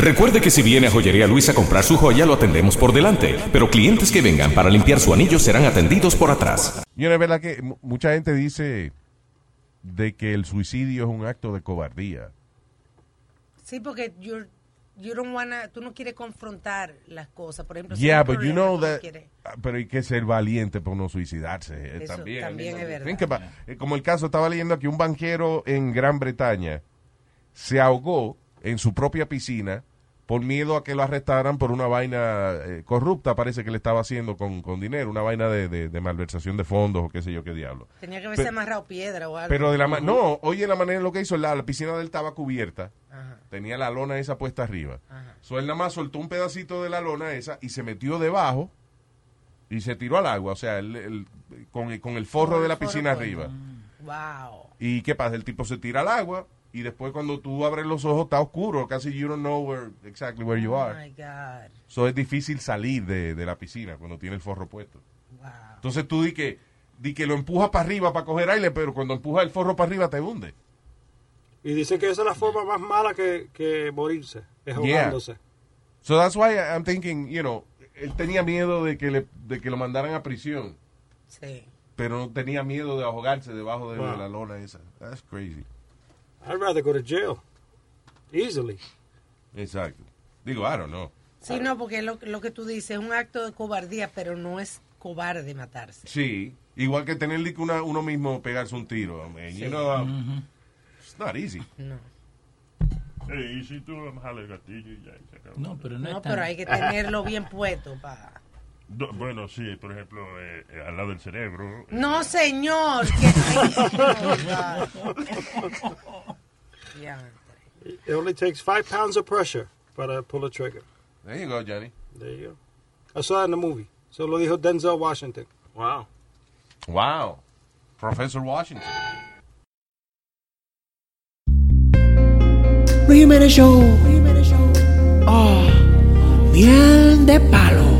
Recuerde que si viene a Joyería Luis a comprar su joya, lo atendemos por delante, pero clientes que vengan para limpiar su anillo serán atendidos por atrás. Y no es verdad que mu- mucha gente dice de que el suicidio es un acto de cobardía. Sí, porque you're, you don't wanna, tú no quieres confrontar las cosas. Por ejemplo, si Yeah, but you know that. ah, Pero hay que ser valiente por no suicidarse eh, Eso también. también es verdad. Think about- eh, como el caso, estaba leyendo que un banquero en Gran Bretaña se ahogó en su propia piscina por miedo a que lo arrestaran por una vaina eh, corrupta, parece que le estaba haciendo con, con dinero, una vaina de, de- de malversación de fondos o qué sé yo qué diablo. Tenía que haberse amarrado piedra o algo. Pero de la no, oye la manera en lo que hizo, la, la piscina de él estaba cubierta, Ajá. tenía la lona esa puesta arriba. Ajá. So él nada más soltó un pedacito de la lona esa y se metió debajo y se tiró al agua, o sea, él- él- con, el- con el forro de la piscina arriba. Wow. ¿Y qué pasa? El tipo se tira al agua y después cuando tú abres los ojos está oscuro, casi you don't know where, exactly where you Oh are. my God. So es difícil salir de, de la piscina cuando tiene el forro puesto. Entonces tú di que, di que lo empujas para arriba para coger aire, pero cuando empujas el forro para arriba te hunde. Y dicen que esa es la forma más mala que, que morirse, es Yeah. ahogándose. So that's why I'm thinking, you know, él tenía miedo de que, le, de que lo mandaran a prisión, Sí. pero no tenía miedo de ahogarse debajo de, Wow. de la lona esa. That's crazy. I'd rather go to jail. Easily. Exacto. Digo, I don't know. Sí, no, porque lo, lo que tú dices es un acto de cobardía, pero no es cobarde matarse. Sí, igual que tener que una, uno mismo pegarse un tiro. I mean, Sí. you know, um, it's not easy. No. Y si tú gatillo y ya, y se acabó. No, pero no, No, es tan... pero hay que tenerlo bien puesto para... Do- bueno, sí, por ejemplo, eh, eh, al lado del cerebro. No, señor. que-. It only takes five pounds of pressure para pull a trigger. There you go, Johnny. There you go. I saw that in the movie. So lo dijo Denzel Washington. Wow. Wow. Professor Washington. Luis Jiménez Show. Ah, Miel de palo.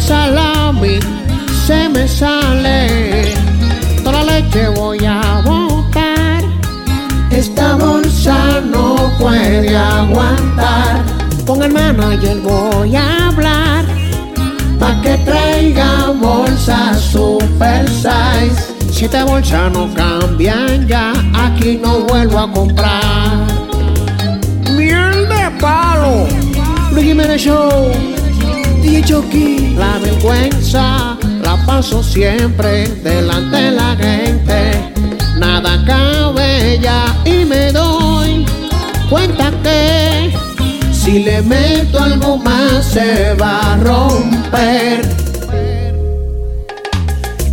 salami se me sale. Toda la leche voy a botar. Esta bolsa no puede aguantar. Con el manager voy a hablar. Pa' que traiga bolsas super size. Si esta bolsa no cambian ya, aquí no vuelvo a comprar. Miel de palo. Luis Jiménez Show. DJ Chucky. La vergüenza la paso siempre delante de la gente. Nada cabe ya y me doy cuenta que si le meto algo más se va a romper.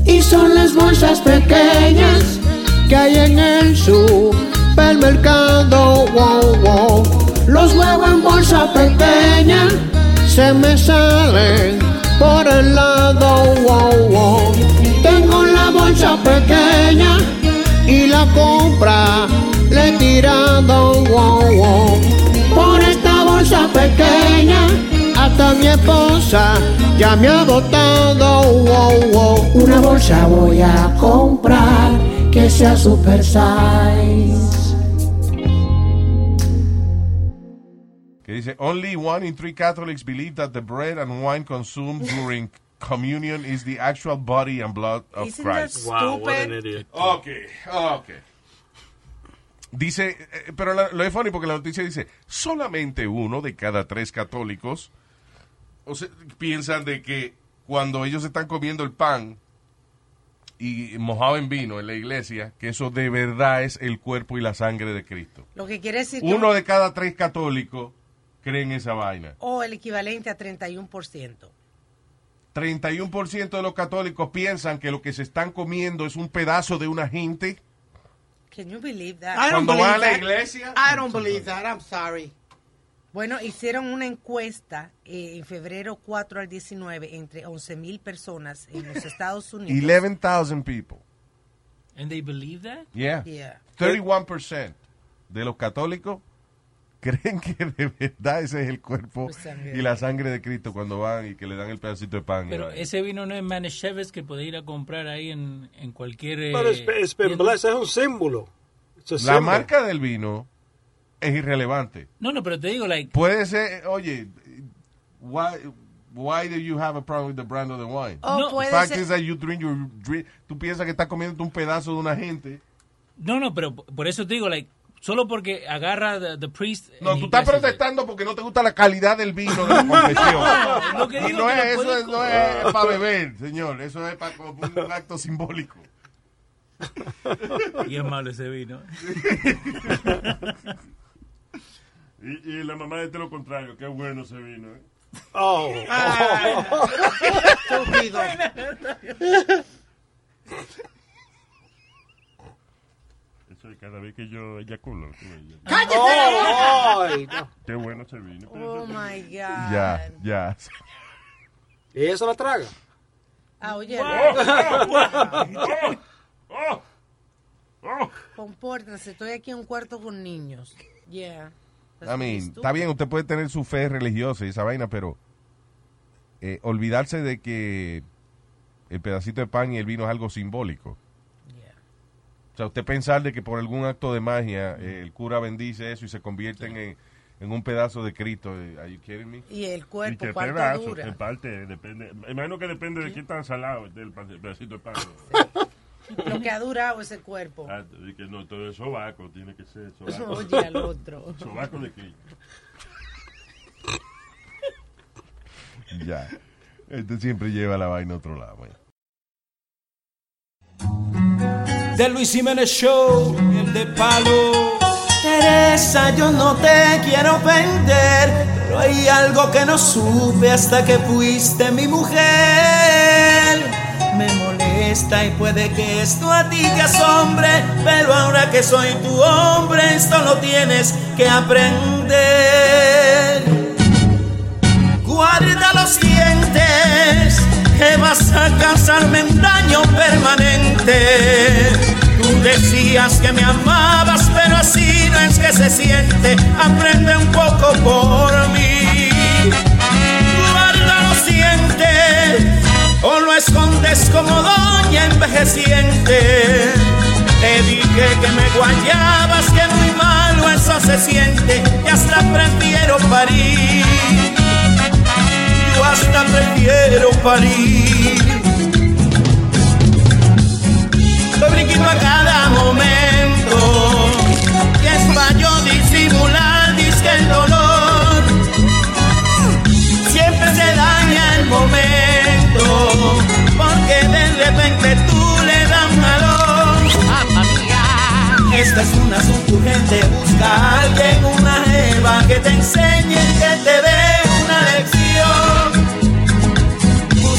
Y son las bolsas pequeñas que hay en el supermercado. Wow, wow. Los huevos en bolsa pequeña se me salen por el lado. Wow, wow. Tengo la bolsa pequeña y la compra le he tirado. Wow, wow. Por esta bolsa pequeña hasta mi esposa ya me ha botado. Wow. Una bolsa voy a comprar que sea super size. Only one in three Catholics believe that the bread and wine consumed during communion is the actual body and blood of Isn't that Christ. Wow, what an idiot. Ok, ok. Dice, eh, pero la- lo es funny porque la noticia dice, solamente uno de cada tres católicos o sea, piensan de que cuando ellos están comiendo el pan y mojado en vino en la iglesia, que eso de verdad es el cuerpo y la sangre de Cristo. Lo que quiere decir que Uno de cada tres católicos creen esa vaina. o el equivalente a 31%. 31% de los católicos piensan que lo que se están comiendo es un pedazo de una gente. Can you believe that? I don't Cuando believe va a la iglesia. I don't believe that. I'm sorry. Bueno, hicieron una encuesta eh, en febrero 4 al 19 entre 11 mil personas en los Estados Unidos. 11,000 people. And they believe that? Yeah. Yeah. 31% de los católicos creen que de verdad ese es el cuerpo Pues y la sangre de Cristo cuando van y que le dan el pedacito de pan. Pero ese vino no es Manischewitz que puede ir a comprar ahí en, en cualquier... eh, Pero es, es, tienda. es un símbolo. La symbol. marca del vino es irrelevante. No, no, pero te digo, like... Puede ser, oye, why, why do you have a problem with the brand of the wine? O No, puede the fact ser- is that you drink your drink, tú piensas que estás comiendo un pedazo de una gente. No, no, pero por eso te digo, like, solo porque agarra the, the priest... No, tú estás protestando porque no te gusta la calidad del vino de la confesión. Lo que Y digo no que es, lo eso es- no es para beber, señor. Eso es para como un acto simbólico. Y es malo ese vino. Y, y la mamá dice lo contrario, qué bueno ese vino. ¿eh? Oh. Estúpido. Eso cada vez que yo eyaculo. ¡Cállate Oh, la boca! ay, no. Qué bueno ese vino. Oh my God. Ya, ya. ¿Y eso la traga? Ah, oye, Oh, oh. compórtense. Estoy aquí en un cuarto con niños. Yeah. That's I mean, está bien, usted puede tener su fe religiosa y esa vaina, pero eh, olvidarse de que el pedacito de pan y el vino es algo simbólico. O sea, usted pensar de que por algún acto de magia eh, el cura bendice eso y se convierten en, en un pedazo de Cristo. eh, Are you kidding me? Y el Y cuerpo, que ¿cuánto pedazo, dura? que parte, depende. Imagino que depende de qué tan salado esté el pedacito de pan. Lo que ha durado ese cuerpo. Ah, y que no, todo es sobaco, tiene que ser sobaco. Oye, al otro. Sobaco de Cristo. Ya. Este siempre lleva la vaina a otro lado. eh. The Luis Jiménez Show, el de palo. Teresa, yo no te quiero ofender, pero hay algo que no supe hasta que fuiste mi mujer. Me molesta y puede que esto a ti te asombre, pero ahora que soy tu hombre, esto lo tienes que aprender. Guarda los dientes, que vas a causarme un daño permanente. Tú decías que me amabas, pero así no es que se siente. Aprende un poco por mí. Guarda los dientes, o lo escondes como doña envejeciente. Te dije que me guayabas, que muy malo eso se siente, y hasta prefiero parir hasta prefiero parir. Lo brinquito a cada momento y es para disimular disque el dolor. Siempre se daña el momento porque de repente tú le das valor. Esta es un asunto urgente, busca a alguien, una jeva que te enseñe, que te dé una lección.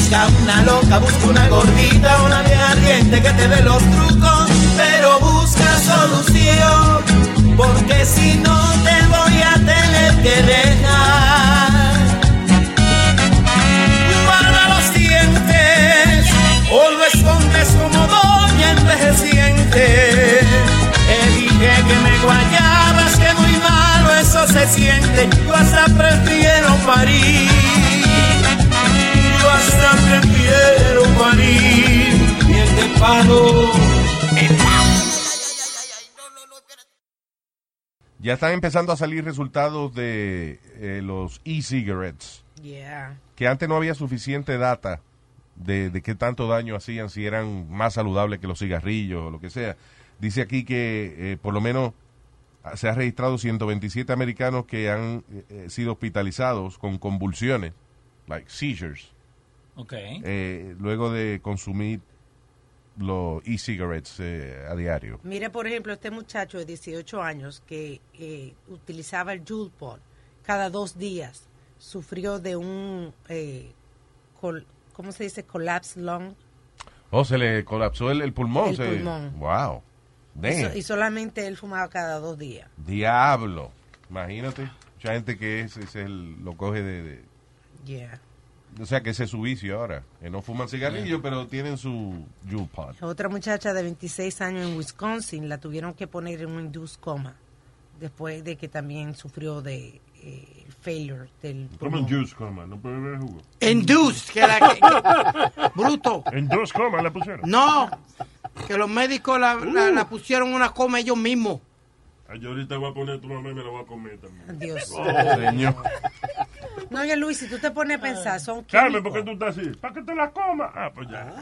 Busca una loca, busca una gordita, una vieja ardiente que te dé los trucos, pero busca solución, porque si no te voy a tener que dejar. Ya están empezando a salir resultados de eh, los e-cigarettes, Yeah. que antes no había suficiente data de, de qué tanto daño hacían, si eran más saludables que los cigarrillos o lo que sea. Dice aquí que eh, por lo menos ah, se ha registrado 127 americanos que han eh, sido hospitalizados con convulsiones, like seizures, Ok. eh, luego de consumir los e-cigarettes eh, a diario. Mire, por ejemplo, este muchacho de 18 años que eh, utilizaba el Juul Pod cada dos días sufrió de un, eh, col- ¿cómo se dice? Collapse lung. Oh, se le colapsó el, el pulmón. El se- pulmón. Wow. Y, Damn. y solamente él fumaba cada dos días. Diablo. Imagínate. Mucha gente que es, es el- lo coge de, de- Yeah. O sea, que ese es su vicio ahora. Que no fuman cigarrillo, pero tienen su Juul Pod. Otra muchacha de 26 años en Wisconsin la tuvieron que poner en un induced coma después de que también sufrió de eh, failure del pulmón. juice coma, no puede beber jugo. Induced, que la que- que- bruto. En dos comas la pusieron. No, que los médicos la, la- la pusieron una coma ellos mismos. Ay, yo ahorita voy a poner tu mamá y me la voy a comer también. Dios. Oh, señor. No, oye Luis, si tú te pones a pensar, son Carmen, ¿por qué tú estás así? ¿Para que te la comas? Ah, pues ya.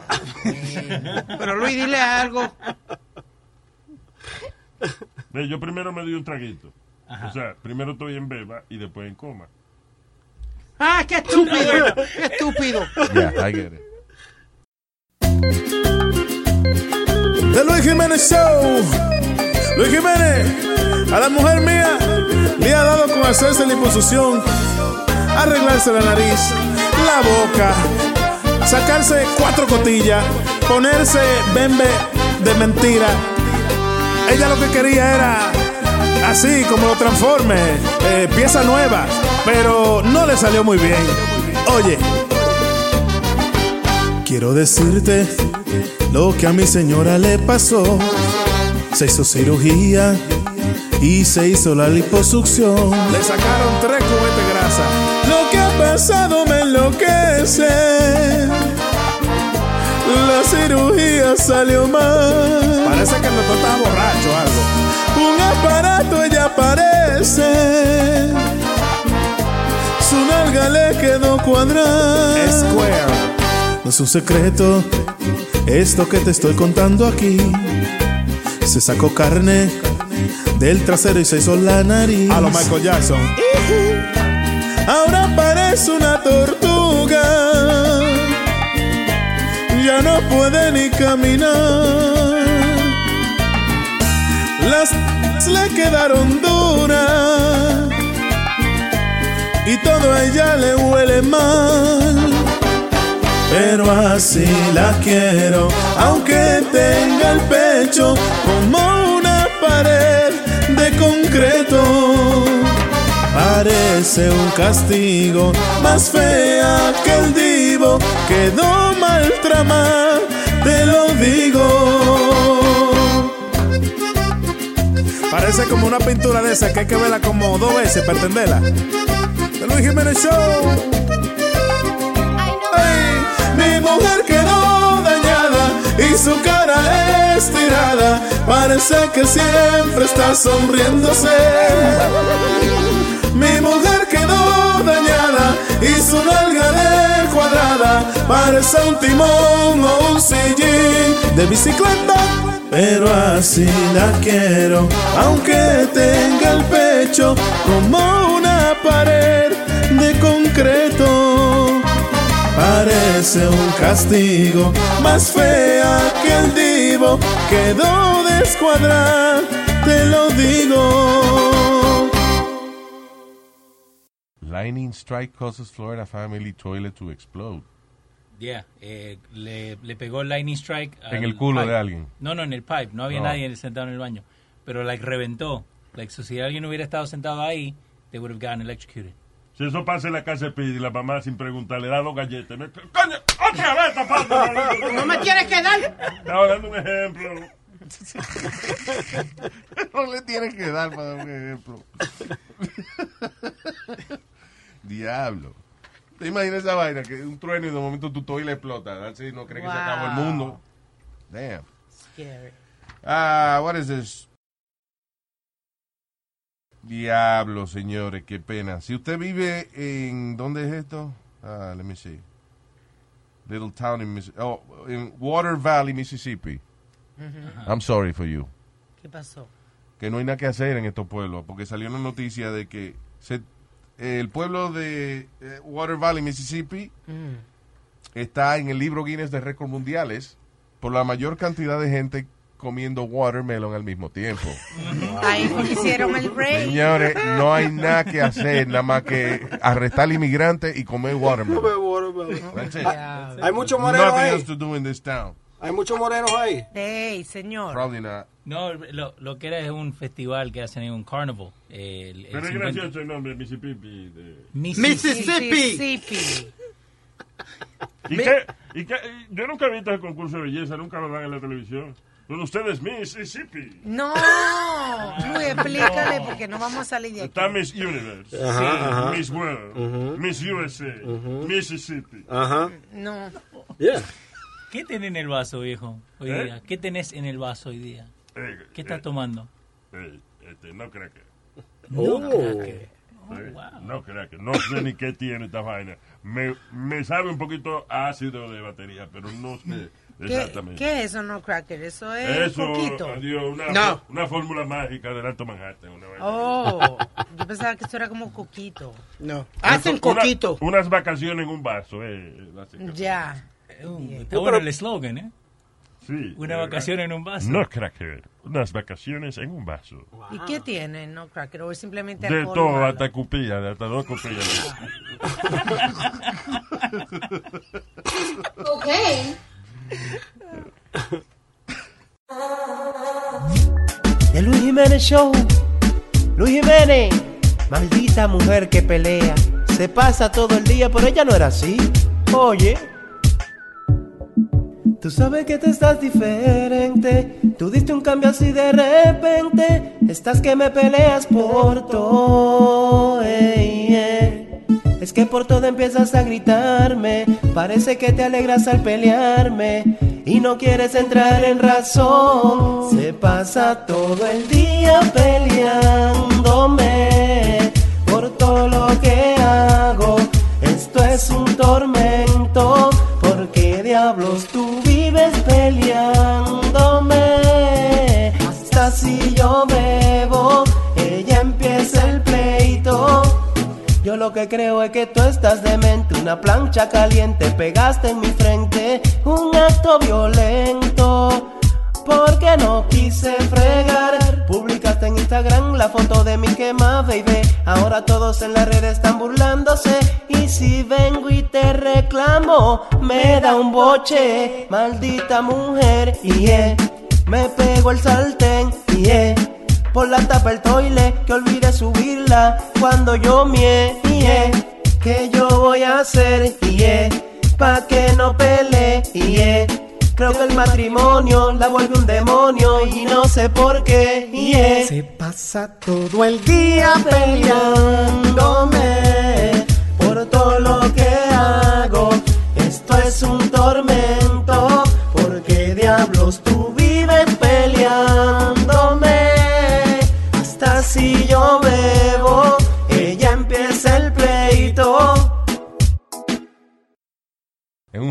Pero Luis, dile algo. Ve, yo primero me di un traguito. O sea, primero estoy en beba y después en coma. Ah, qué estúpido, qué estúpido. Yeah, I get it. The Luis Jiménez Show. Luis Jiménez, a la mujer mía le ha dado con hacerse la liposucción, arreglarse la nariz, la boca, sacarse cuatro cotillas, ponerse bembe de mentira. Ella lo que quería era así como lo transforme, eh, pieza nueva, pero no le salió muy bien. Oye, quiero decirte lo que a mi señora le pasó. Se hizo cirugía y se hizo la liposucción. Le sacaron tres cubetes de grasa. Lo que ha pasado me enloquece. La cirugía salió mal. Parece que el doctor estaba borracho o algo. Un aparato ella parece. Su nalga le quedó cuadrada. Square. No es un secreto esto que te estoy contando aquí. Se sacó carne del trasero y se hizo la nariz. A lo Michael Jackson. Ahora parece una tortuga. Ya no puede ni caminar. las le quedaron duras y todo a ella le huele mal. Pero así la quiero, aunque tenga el pecho como una pared de concreto. Parece un castigo, más fea que el divo, quedó mal tramada, te lo digo. Parece como una pintura de esa que hay que verla como dos veces para entenderla. De Luis Jiménez Show. Ay, mi mujer quedó dañada y su cara estirada. Parece que siempre está sonriéndose. Mi mujer quedó dañada y su nalga de cuadrada parece un timón o un sillín de bicicleta. Pero así la quiero, aunque tenga el pecho como una pared de concreto. Parece un castigo, más fea que el divo, quedó descuadrada, te lo digo. Lightning strike causes Florida family toilet to explode. Yeah, eh, le, le pegó el lightning strike. En el culo pipe. de alguien. No, no, en el pipe. No había No. nadie sentado en el baño. Pero, like, reventó. Like, so si alguien hubiera estado sentado ahí, they would have gotten electrocuted. Si eso pasa en la casa de Pidi, la mamá sin preguntar le da dos galletas. Me- ¡Coño! ¡Otra vez tapando! ¿No me quieres quedar? Estaba dando un ejemplo. no le tienes que dar para dar un ejemplo. Diablo. ¿Te imaginas esa vaina? Que un trueno y de momento tu toile explota. Así no crees que se acabó el Wow. mundo. Damn. Scary. Ah, what is this? Diablo, señores, qué pena. Si usted vive en ¿dónde es esto? Ah, let me see. Little town in oh, in Water Valley, Mississippi. I'm sorry for you. ¿Qué pasó? Que no hay nada que hacer en estos pueblos, porque salió una noticia de que se- el pueblo de eh, Water Valley, Mississippi, Mm. está en el libro Guinness de récords mundiales por la mayor cantidad de gente comiendo watermelon al mismo tiempo. Ahí hicieron el break. Señores, no hay nada que hacer, nada más que arrestar al inmigrante y comer watermelon. That's it. Hay muchos morenos Nothing ahí. else to do in this town. Hay muchos morenos ahí. Hey, señor. Probably not. No, lo, lo que era es un festival que hacen en un carnival. El, el Pero es 50 gracioso el nombre, Mississippi. De... Mississippi. Mississippi. ¿Y qué? ¿Y qué? Yo nunca he visto el concurso de belleza, nunca lo dan en la televisión. Pero ustedes, Mississippi. No, Luis, explícale porque no vamos a salir de aquí. Está Miss Universe, Ajá, sí, ajá. Miss World, Ujú. Miss USA, Mississippi. Ajá. No. Yeah. ¿Qué tenés en el vaso, viejo, hoy ¿Eh? día? ¿Qué tenés en el vaso hoy día? Eh, ¿Qué estás eh, tomando? eh, este, no creo que. No Oh. cracker. Sí, No creo que. No sé ni qué tiene esta vaina. Me, me sabe un poquito ácido de batería, pero no sé ¿Qué, exactamente. qué es eso, no cracker? Eso es Eso, poquito. adiós, una, No. una fórmula mágica del Alto Manhattan. Una vaina. Oh, yo pensaba que eso era como coquito. No. Eso, una- unas vacaciones en un vaso, eh. básicamente. Ya. Está bueno el eslogan, ¿eh? Sí. Una eh, vacación en un vaso. No cracker. Unas vacaciones en un vaso. ¿Y qué tiene no cracker? ¿O es simplemente De todo, malo? hasta cupilla, de hasta dos cupillas. Ok. El Luis Jiménez Show. Luis Jiménez. Maldita mujer que pelea. Se pasa todo el día, pero ella no era así. Oye. Tú sabes que tú estás diferente. Tú diste un cambio así de repente. Estás que me peleas por todo. Es que por todo empiezas a gritarme. Parece que te alegras al pelearme. Y no quieres entrar en razón. Se pasa todo el día peleándome. Por todo lo que hago. Esto es un tormento. ¿Por qué diablos tú vives peleándome? Hasta si yo bebo, ella empieza el pleito. Yo lo que creo es que tú estás demente, una plancha caliente pegaste en mi frente, un acto violento. Porque no quise fregar con la foto de mi quema, baby. Ahora todos en la red están burlándose. Y si vengo y te reclamo, me da un boche. Maldita mujer, y yeah. Me pego el sartén, y yeah. Por la tapa el toile, que olvide subirla cuando yo mie, y yeah. ¿Qué yo voy a hacer, y yeah. Pa' que no pelee, y yeah. Creo que el matrimonio la vuelve un demonio y no sé por qué. Se pasa todo el día peleándome por todo lo que hago. Esto es un tormento. porque diablos tú vives peleándome? Hasta si yo bebo,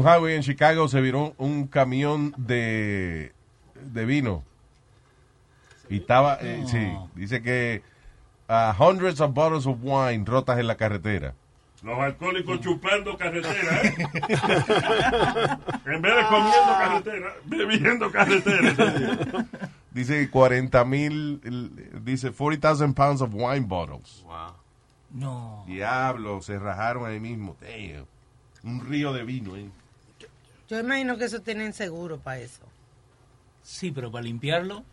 Highway en Chicago se viró un camión de, de vino. Y estaba, eh, sí, dice que uh, hundreds of bottles of wine rotas en la carretera. Los alcohólicos chupando carretera, ¿eh? en vez de comiendo carretera, bebiendo carretera. Dice 40 mil, dice 40,000 pounds of wine bottles. Wow. No. Diablo, se rajaron ahí mismo. Damn. Un río de vino, ¿eh? Yo imagino que eso tienen seguro para eso. Sí, pero para limpiarlo.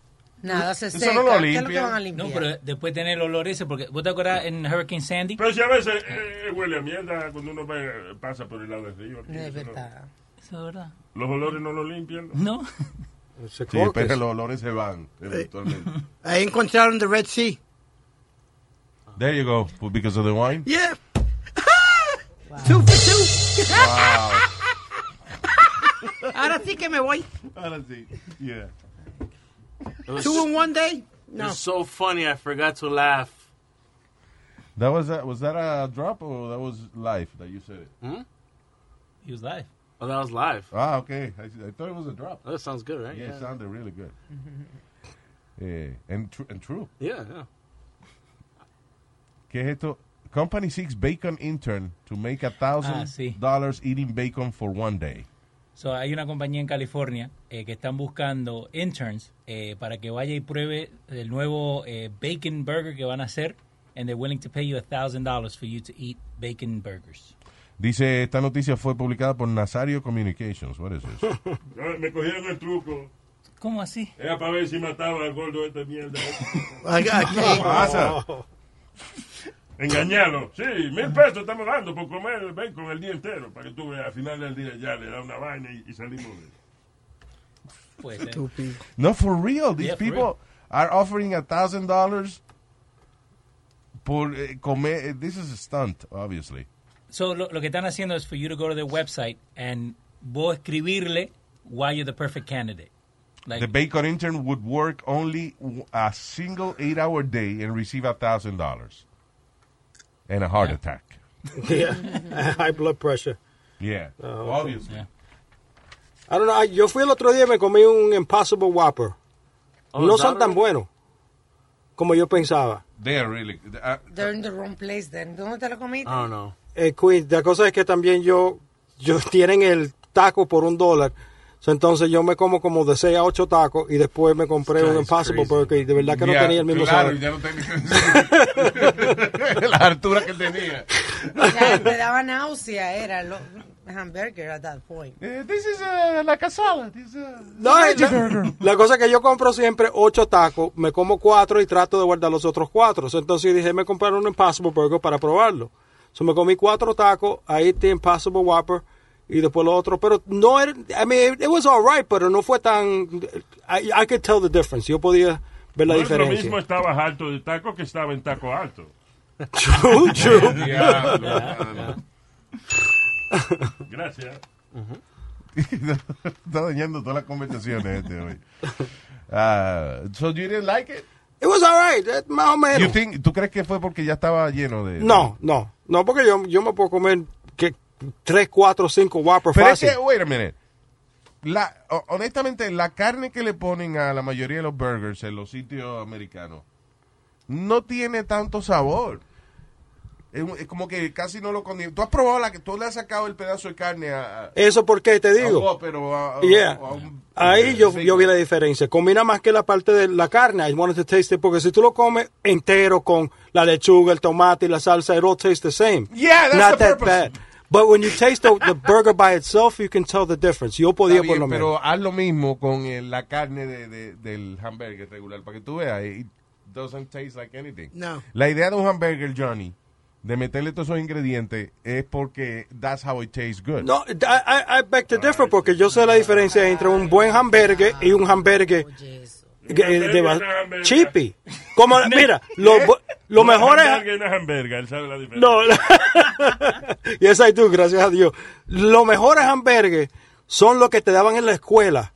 Nada, se Eso seca. no lo ¿Qué es lo que limpian. van a limpiar? No, pero después tener el olor ese, porque ¿vos te acuerdas en Hurricane Sandy? Pero si a veces eh, huele a mierda cuando uno ve- pasa por el lado del río. aquí, Es eso no- verdad. Eso es verdad. Los olores no lo limpian. No. Sí, pero los olores se van eventualmente. Ahí encontraron the Red Sea. There you go, because of the wine. Yeah. Two for two. Wow. Ahora sí que me voy. Ahora sí. Yeah. Was, Two in one day? it No. was so funny, I forgot to laugh. That was a, was that a drop or that was live that you said it? Hmm? He was live. Oh, that was live. Ah, okay. I, I thought it was a drop. Oh, that sounds good, right? Yeah, it sounded really good. yeah, and, tr- and true. Yeah, yeah. ¿Qué es esto? Company seeks bacon intern to make a thousand Ah, sí. dollars eating bacon for one day. So, hay una compañía en California eh, que están buscando interns eh, para que vaya y pruebe el nuevo eh, bacon burger que van a hacer and they're willing to pay you $1,000 for you to eat bacon burgers. Dice, esta noticia fue publicada por Nazario Communications. What is this? Me cogieron el truco. ¿Cómo así? Era para ver si mataba al gordo de esta mierda. ¿Qué pasa? Engañarlo. Sí, mil pesos estamos dando por comer bacon el día entero. Para que tú veas, al final del día ya le da una vaina y, y salimos de Pues, Estúpido. no, for real. These Yeah, for people real. are offering a thousand dollars por eh, comer. eh, This is a stunt, obviously. So, lo, lo que están haciendo es for you to go to their website and vos escribirle why you're the perfect candidate. Like, the bacon intern would work only a single eight-hour day and receive a thousand dollars and a heart attack. Yeah. High blood pressure. Yeah, Oh, obviously. I don't know, I- yo fui el otro día y me comí un Impossible Whopper. Oh, no son tan right? buenos como yo pensaba. They are really. uh, They're in the wrong place then. ¿Dónde te lo comiste? I don't know. Eh, Queen, la cosa es que también yo, yo tienen el taco por un dólar. So, entonces yo me como como de 6 a 8 tacos y después me compré un Impossible Burger y de verdad que no Yeah, tenía el mismo claro, sabor. ya no tenía la altura que tenía. Ya, te daba náusea, era lo hamburger at that point. this is uh, la casada. This, uh, No, la, la cosa es que yo compro siempre 8 tacos, me como 4 y trato de guardar los otros 4. Entonces dije, me comprar un Impossible Burger para probarlo. So, me comí 4 tacos, ahí está Impossible Whopper y después lo otro. Pero no era, I mean, it was alright, pero no fue tan, I, I could tell the difference. Yo podía ver la No es lo diferencia. mismo estabas alto de taco que estaba en taco alto. True, true. Diablo, Yeah, mano. Gracias. Está dañando todas las conversaciones este hoy. Uh, so you didn't like it? It was alright, eh, más o menos. You think- ¿Tú crees que fue porque ya estaba lleno de...? No, no, no, porque yo, yo me puedo comer 3, 4, 5 Whopper Pero es fácil. que, wait a minute. La, ho- honestamente, la carne que le ponen a la mayoría de los burgers en los sitios americanos no tiene tanto sabor. Es, es como que casi no lo condimentas. Tú has probado la que tú le has sacado el pedazo de carne a. a- Eso porque te digo. A- a- Yeah. un- Ahí yo, yo vi la diferencia. Combina más que la parte de la carne. I wanted to taste it porque si tú lo comes entero con la lechuga, el tomate y la salsa, it all tastes the same. Yeah, that's Not the that purpose. bad. But when you taste the, the burger by itself, you can tell the difference. Yo podía Está por bien, lo menos. pero haz lo mismo con eh, la carne de, de- del hamburger regular para que tú veas. It doesn't taste like anything. No. La idea de un hamburger, Johnny, de meterle todos esos ingredientes es porque that's how it tastes good. No, I, I, I beg to differ porque yo sé la diferencia entre un buen hamburger y un hamburger que- de, ba- cheapy. Como, mira, lo, lo mejor es... Hamburger no es hamburger, él sabe la diferencia. No, yes I do, gracias a Dios. Los mejores hamburgues son los que te daban en la escuela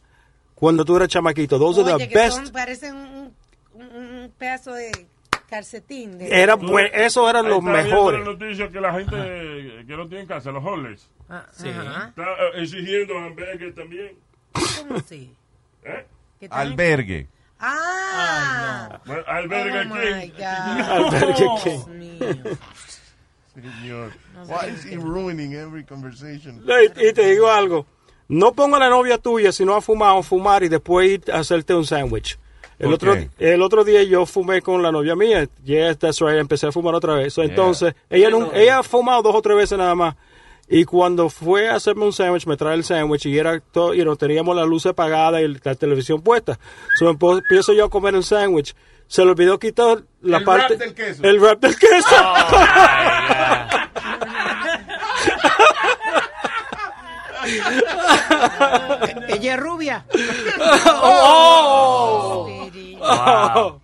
cuando tú eras chamaquito. Those are Oye, the que best. son, parecen un, un- un pedazo de calcetín. De, Era buen- eso eran Ahí los mejores. la noticia que la gente que no tiene casa, los homeless, Sí. Ajá. está eh, exigiendo hamburgues también. ¿Cómo así? ¿Eh? Albergue. Ah. Bueno, Albergue Oh, King. my God. Albergue King. Señor. Why is he ruining every conversation? Y te digo algo. No ponga a la novia tuya si no ha fumado, fumar y después ir a hacerte un sándwich. El ¿Por otro, el otro día yo fumé con la novia mía. Yes, that's right. Empecé a fumar otra vez. So, Entonces, ella, nun- ella ha fumado dos o tres veces nada más. Y cuando fue a hacerme un sándwich, me trae el sándwich y era todo, you know, teníamos la luz apagada y la televisión puesta. So, empiezo yo a comer el sándwich. Se le olvidó quitar la El parte. wrap del queso. El wrap del queso. Ella es rubia. Oh. Wow.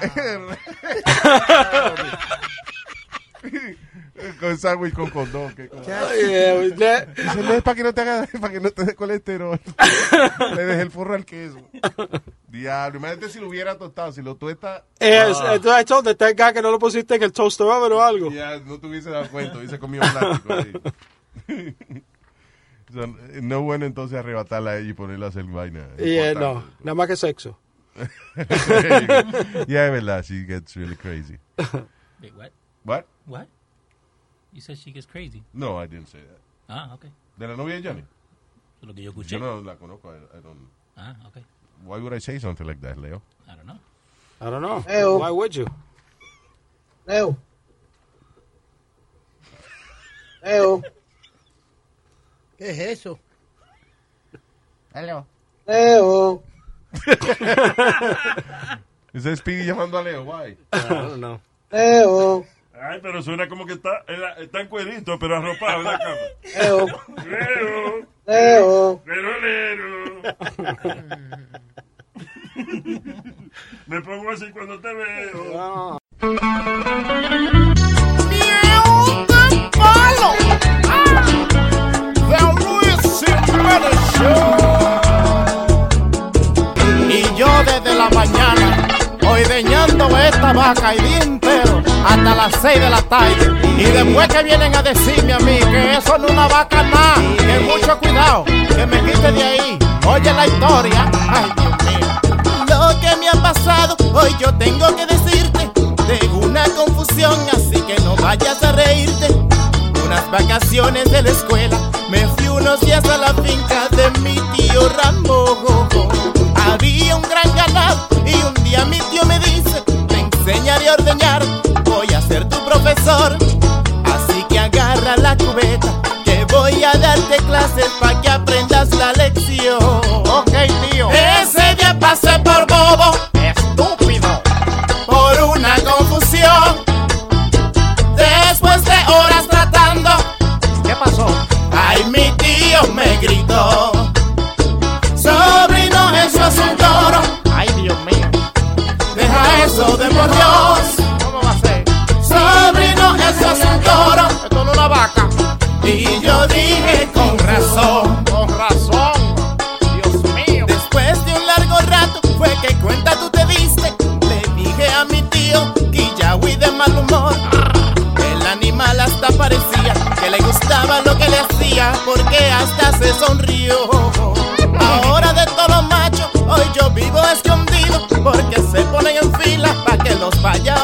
con sándwich con condón. qué cosa. Ay, eh, no es para que no te haga, para que no te dé colesterol. Le dejé el forro al queso. Diablo, imagínate si lo hubiera tostado, si lo tuesta. Es, Ah. entonces, I told the thank God que no lo pusiste en el toaster oven o algo. Ya no te hubiese dado cuenta, hubiese comido plástico ahí. So, no es bueno entonces arrebatarla a ella y ponerla a hacer vaina. Y eh, no, nada más que sexo. yeah, es verdad, she gets really crazy. Wait, what? What? What? You said she gets crazy. No, I didn't say that. Ah, okay. ¿De la novia de Johnny? Eso es lo que yo escuché. Yo no la conozco. I, I don't, Ah, okay. why would I say something like that, Leo? I don't know. I don't know. Leo. Why would you? Leo. Leo. ¿Qué es eso? Leo. Leo. Is es Speedy llamando a Leo, why? I don't know. Leo. Ay, pero suena como que está, está en cuerito, pero arropado en la cama. Leo. Leo. Leo. Lero, lero. Me pongo así cuando te veo. Y yo desde la mañana, hoy deñando esta vaca y día entero, hasta las 6 de la tarde. Y después que vienen a decirme a mí que eso no es una vaca nada, que mucho cuidado, que me quite de ahí. Oye la historia, ay Dios mío. Lo que me ha pasado, hoy yo tengo que decirte, tengo una confusión, así que no vayas a reírte. Unas vacaciones de la escuela, me fui unos días a la finca de mi tío Ramón. Había un gran ganado y un día mi tío me dice, te enseñaré a ordeñar, voy a ser tu profesor. Así que agarra la cubeta, que voy a darte clases para que aprendas la lección. Ok, tío. Ese día pasé por bobo, estúpido, por una confusión. Después de horas tratando, ¿qué pasó? Ay, mi tío me gritó. Y yo dije con razón. Con razón. Dios mío. Después de un largo rato fue que cuenta tú te diste. Le dije a mi tío huí de mal humor. El animal hasta parecía que le gustaba lo que le hacía porque hasta se sonrió. Ahora de todos los machos, hoy yo vivo escondido porque se ponen en fila para que los vaya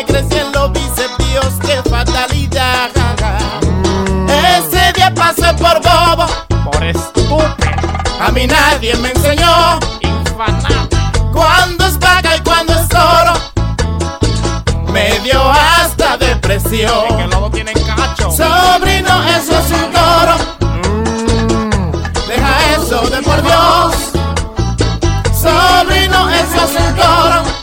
me crecen los bíceps, qué fatalidad. Ese día pasé por bobo, por estúpido. A mí nadie me enseñó. Infanado. Cuando es vaca y cuando es oro. Me dio hasta depresión. Sobrino, eso es un toro. Mm. Deja eso de por Dios. Sobrino, eso es un toro.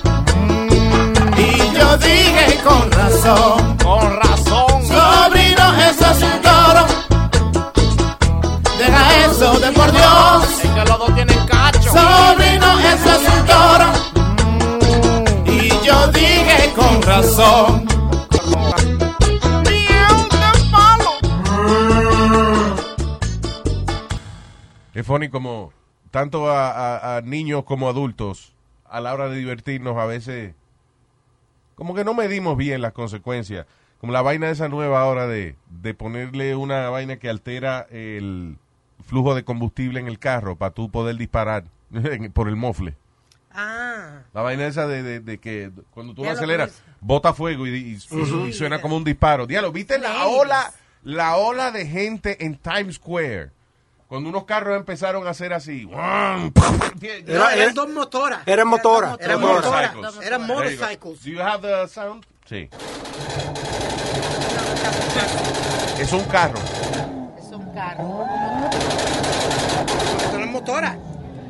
Yo dije con razón. Con razón. Sobrino, eso es un toro. Deja eso de por Dios. Es que los dos tienen cacho. Sobrino, eso es un toro. Y yo dije con razón. Es funny como tanto a, a- a niños como adultos, a la hora de divertirnos, a veces como que no medimos bien las consecuencias. Como la vaina esa nueva ahora de, de ponerle una vaina que altera el flujo de combustible en el carro para tú poder disparar por el mofle. Ah. La vaina esa de, de- de que cuando tú Ya lo lo aceleras, bota fuego y, y- y- Ujú. y suena como un disparo. Diablo, ¿viste la ola, la ola de gente en Times Square? Cuando unos carros empezaron a hacer así. Era- eran dos motoras. Eran motoras. Eran Motoras. motoras. Eran motorcycles. Do you have the sound? Sí. Es un carro. Es un carro. Son las motoras.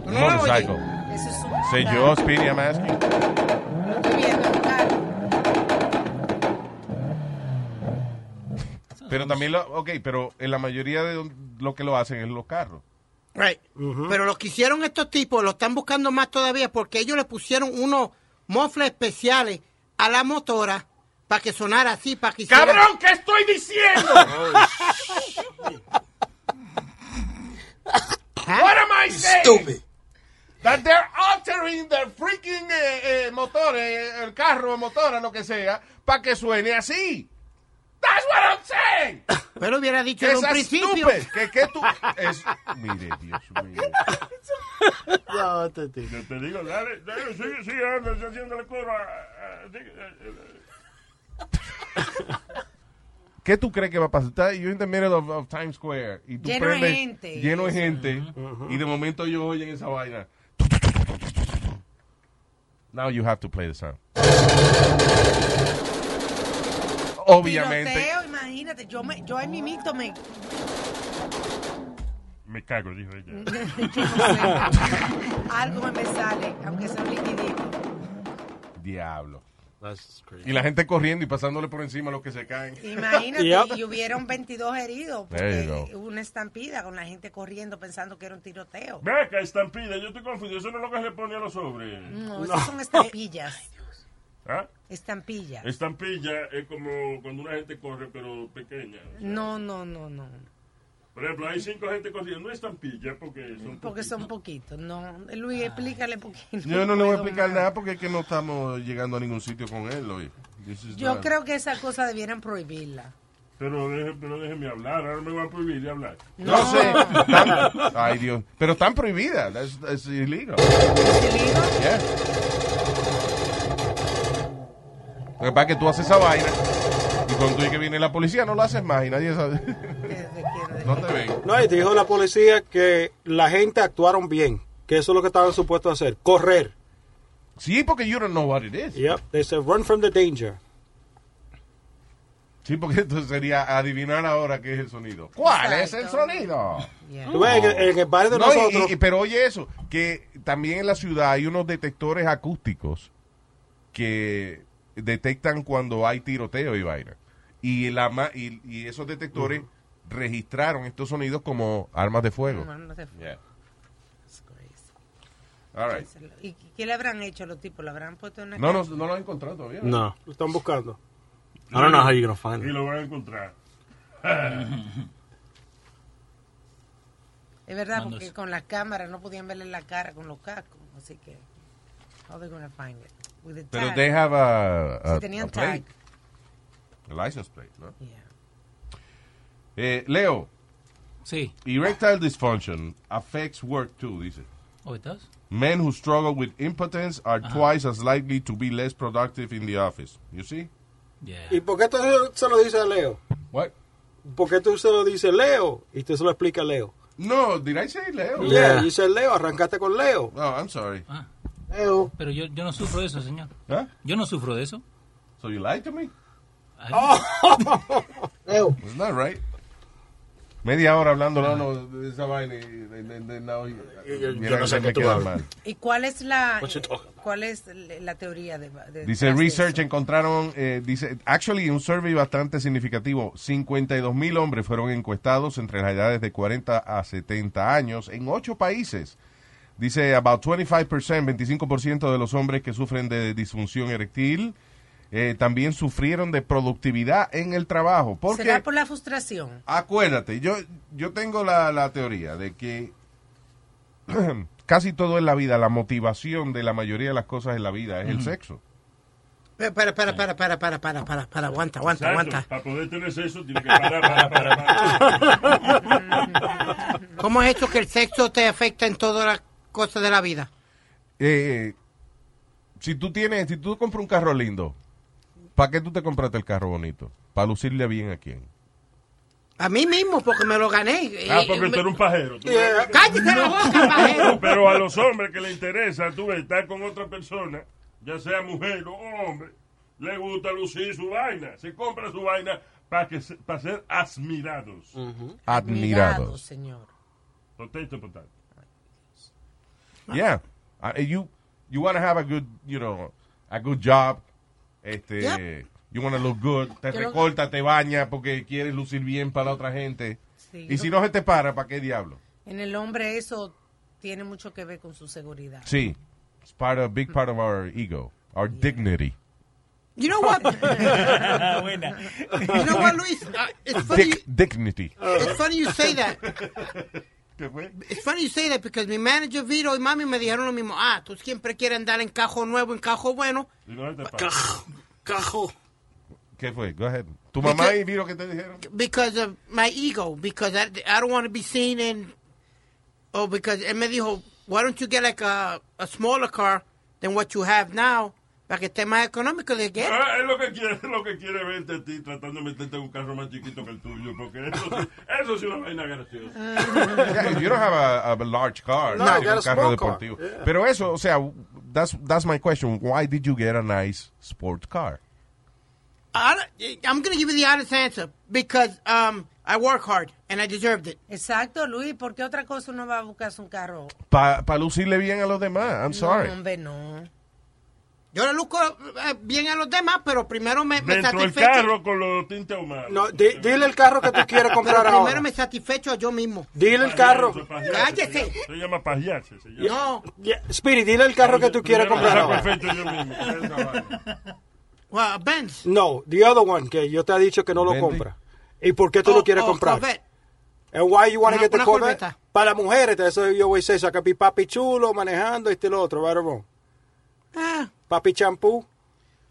¿Tú no? Motorcycle. Eso es un Say yo, Speedy, I'm asking. Estoy viendo Pero también, lo, ok, pero en la mayoría de lo que lo hacen es los carros. Right. Pero lo que hicieron estos tipos lo están buscando más todavía porque ellos le pusieron unos mofles especiales a la motora para que sonara así, para que hiciera- ¡Cabrón, qué estoy diciendo! What am I saying? Stupid. That they're altering the freaking eh, eh, motores, eh, el carro, motora, lo que sea, para que suene así. That's what I'm saying. Pero hubiera dicho Que en un principio. que, que tú... Es, mire, Dios mío. Yo te digo, dale, dale, sigue, sigue anda, haciéndole coro a- a- sigue, eh, eh, ¿Qué tú crees que va a pasar? Está- You're in the middle of, of Times Square. Y tú Lleno de gente. Lleno de gente. Y de momento ellos oyen esa vaina. Now you have to play the sound. Obviamente. Tiroteo, imagínate, yo, me, yo en mi mito me... Me cago, dijo ella. yo no sé. Algo me sale, aunque sea un liquidito. Diablo. Y la gente corriendo y pasándole por encima a los que se caen. Imagínate, Yep. y hubieron 22 heridos porque hubo una estampida con la gente corriendo pensando que era un tiroteo. Ve acá, estampida, yo estoy confundido. Eso no es lo que se le pone a los sobres. No, esas son estampillas. ¿Ah? Estampillas. Estampilla es como cuando una gente corre, pero pequeña. No, no, no, no. Por ejemplo, hay cinco gente corriendo, no estampilla porque son Porque son poquitos. No, Luis, explícale poquito. Yo no le voy a explicar más. nada porque es que no estamos llegando a ningún sitio con él hoy. Yo not- creo que esa cosa debieran prohibirla. Pero, deje- pero déjeme hablar, ahora me van a prohibir de hablar. No, sé. Ay, Dios. Pero están prohibidas. That's, that's illegal. Yeah. Lo que pasa es que tú haces esa vaina y cuando tú dices que viene la policía no lo haces más y nadie sabe. no te ven. No, y dijo la policía que la gente actuaron bien, que eso es lo que estaban supuestos a hacer, correr. Sí, porque you don't know what it is. Yep, they said run from the danger. Sí, porque entonces sería adivinar ahora qué es el sonido. ¿Cuál es el sonido? Tú ves, en el- en el barrio de No, y- nosotros- y- pero oye eso, que también en la ciudad hay unos detectores acústicos que detectan cuando hay tiroteo y vaina. Y, la, y, y esos detectores registraron estos sonidos como armas de fuego. Como armas de fuego. Yeah. All right. ¿Y qué le habrán hecho los tipos? ¿Lo habrán puesto en una No, no, no lo han encontrado todavía. No, lo están buscando. I don't know how you're gonna find Y lo van a encontrar. Es verdad, porque con las cámaras no podían verle la cara con los cascos. Así que, how they gonna find it? With the Pero they have a, a, Sí, tenían a plate. tag. A license plate, ¿no? Yeah. Eh, Leo. Sí. Erectile dysfunction affects work too, dice. Oh, it does? Men who struggle with impotence are twice as likely to be less productive in the office. You see? ¿Y por qué tú se lo dices a Leo? What? ¿Por qué tú se lo dices a Leo? Y tú se lo explicas a Leo. No, did I say Leo? Yeah, you said Leo, arrancaste con Leo. Oh, I'm sorry. Leo. Pero yo, yo no sufro de eso, señor. ¿Ah? Yo no sufro de eso. So you lied to me? Leo. It's not right. Media hora hablando no, no, de esa vaina y de, de- de- no, y- mira, no sé qué tú queda hablas. mal. ¿Y cuál es la cuál es la teoría de, de- Dice research encontraron, eh, dice, actually un survey bastante significativo, 52 mil hombres fueron encuestados entre las edades de 40 a 70 años en ocho países. Dice about 25%, 25% de los hombres que sufren de disfunción eréctil eh, también sufrieron de productividad en el trabajo. Porque ¿Será por la frustración? Acuérdate, yo, yo tengo la, la teoría de que casi todo en la vida, la motivación de la mayoría de las cosas en la vida es el sexo. Espera, espera, espera, espera, espera, espera, espera, espera, aguanta, aguanta, Exacto. aguanta. Para poder tener sexo, tiene que parar, parar, parar, parar. ¿Cómo es eso que el sexo te afecta en todas las cosas de la vida? Eh, si tú tienes, si tú compras un carro lindo, ¿para qué tú te compraste el carro bonito? ¿Para lucirle bien a quién? A mí mismo, porque me lo gané. Ah, Eh, porque me- tú eres un pajero. Tú-. ¡Cállate la boca, pajero! Pero a los hombres que les interesa, tú estar con otra persona, ya sea mujer o hombre, le gusta lucir su vaina. Se compra su vaina para que para ser admirados. Admirados. señor. Potato, potato. Yeah. Uh, you you want to have a good, you know, a good job. Este, Yep. you want to look good. Te Yo lo- recorta, te baña porque quieres lucir bien para la otra gente. Sí, y si no se te para, ¿para qué diablo? En el hombre eso tiene mucho que ver con su seguridad. Sí. It's part of, big part of our ego, our dignity. You know what? You know what, Luis? Uh, it's funny. Dick, dignity. It's funny you say that. ¿Qué fue? It's funny you say that because mi manager Vito y mami me dijeron lo mismo. Ah, tú siempre quieres andar en cajo nuevo, en cajo bueno. Y no. Cajo. Cajo. ¿Qué fue? Go ahead. ¿Tu mamá y Viro qué te dijeron? Because of my ego. Because I, I don't want to be seen in... Oh, because él me dijo, why don't you get like a, a smaller car than what you have now? Para que esté más económico de que... Ah, es lo que quiere, es lo que quiere verte a ti tratando de meterte en un carro más chiquito que el tuyo, porque eso, eso sí es una vaina graciosa. Yeah, you don't have a, a large car, No, a un carro small car. deportivo. Yeah. Pero eso, o sea, that's, that's my question. Why did you get a nice sport car? I don't- I'm going to give you the honest answer. Because um, I work hard and I deserved it. Exacto, Luis. ¿Por qué otra cosa uno va a buscarse un carro? Para lucirle bien a los demás. I'm sorry. No, hombre, no. Yo le luzco eh, bien a los demás, pero primero me, me Dentro del satisfecho. carro con los tintes ahumados. No, di- dile el carro que tú quieres comprar Pero primero ahora. me satisfecho yo mismo. Dile el carro. Cállese. Se llama pajearse. Se llama. No. Yeah, Speedy, dile el carro que tú quieres Primero comprar me ahora. feto yo mismo. Well, Benz. No, the other one que yo te he dicho que no lo compra. ¿Y por qué tú Oh, lo quieres oh, comprar? Corvette. And why you want to Una- get the una Corvette? Corvette. Para mujeres, eso yo voy a decir, saca mi papi chulo, manejando, este y lo otro, right or wrong. Ah, Papi champú.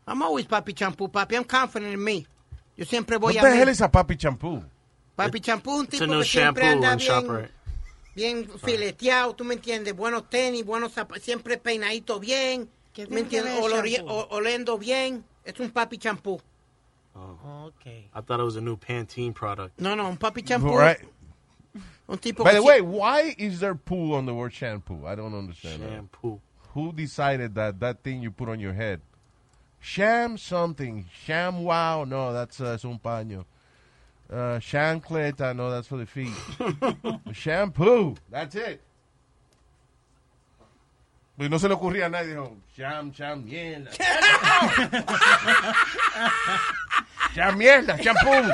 I'm always papi champú, papi. I'm confident in me. Yo siempre voy What a the hell mí. is a papi champú? Papi champú, un It's a tipo new que siempre anda bien, ShopRite. bien fileteado, tú me entiendes, buenos tenis, buenos zapatos, siempre peinadito bien, ¿Qué me tiene que entiendes, ver Olori- o- oliendo bien, es un papi champú. Oh, okay. I thought it was a new Pantene product. No, no, un papi champú, Right. un tipo By que the way, why is there poo on the word shampoo? I don't understand. that. Shampoo. Who decided that that thing you put on your head? Sham something. Sham wow. No, that's uh, es un paño. Uh, chancleta. No, that's for the feet. Shampoo. That's it. Pues no se le ocurría a nadie. Dijo, sham, sham, mierda. sham, mierda, shampoo.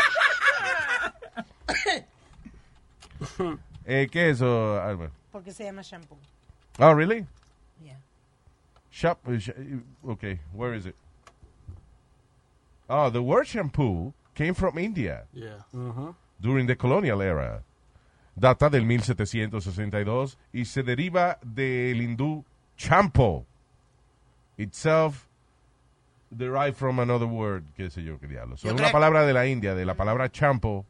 eh, ¿Qué es eso, Alma? ¿Por qué se llama shampoo? Oh, really? Yeah. Shop. uh, sh- Okay, where is it? Oh, the word shampoo came from India Yeah. during the colonial era. Data del 1762 y se deriva del hindú champo, itself derived from another word, qué sé yo, qué diablo. So, Yo una palabra de la India, de la palabra champo,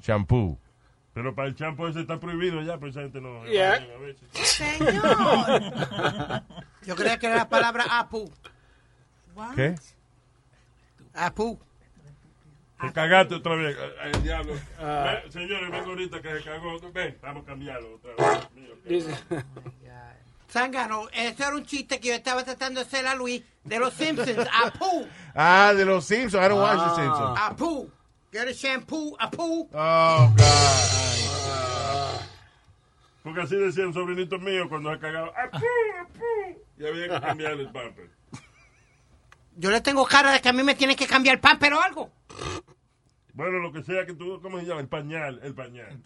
shampoo. Pero para el champo ese está prohibido ya, esa gente no. Yeah. a veces. Señor. yo creía que era la palabra apu, ¿Qué? apu, Te cagaste otra vez. El diablo. Ven, señores, vengo ahorita que se cagó. Ven, vamos a cambiarlo otra vez. Mío, que- Zángano, eso era un chiste que yo estaba tratando de hacer a Luis de los Simpsons. Apu. Ah, de los Simpsons. I don't watch Ah. the Simpsons. Apu. Get a shampoo. Apu. Oh, God. Porque así decían sobrinitos míos cuando se cagaban. ¡Apu, apu! Y había que cambiarle el pamper. Yo le tengo cara de que a mí me tienen que cambiar el pan, pero algo. Bueno, lo que sea que tú, ¿cómo se llama? El pañal, el pañal.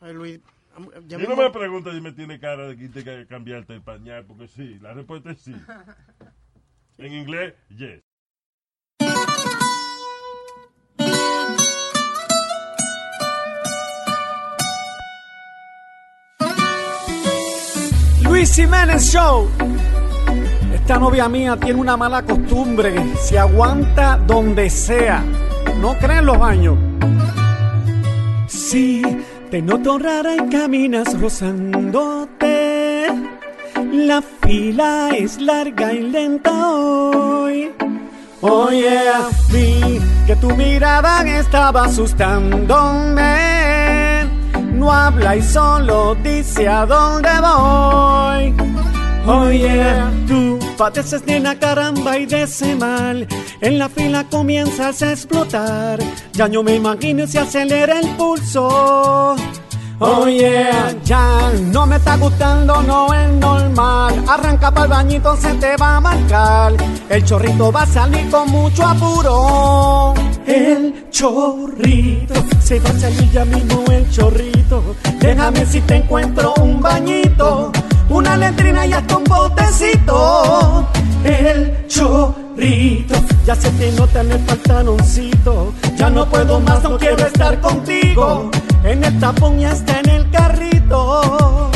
Ay, Luis. ya Y mismo- no me preguntes si me tiene cara de que tenga que cambiarte el pañal, porque sí, la respuesta es sí. En inglés, yes. Luis Jiménez Show. Esta novia mía tiene una mala costumbre. Se aguanta donde sea. No creen los baños. Sí, te noto rara y caminas rozándote. La fila es larga y lenta hoy. Oye, vi que tu mirada estaba asustándome. No habla y solo dice a dónde voy. Oye, tú padeces de una caramba y de mal. En la fila comienzas a explotar. Ya no me imagino si acelera el pulso. Oye, ya no me está gustando, no es normal. Arranca para el bañito, se te va a marcar. El chorrito va a salir con mucho apuro. El chorrito, se va a salir ya mismo el chorrito. Déjame si te encuentro un bañito, una letrina y hasta un botecito. El chorrito, ya se te nota en el pantaloncito. Ya no puedo más, no quiero estar contigo. En el tapón y hasta en el carrito.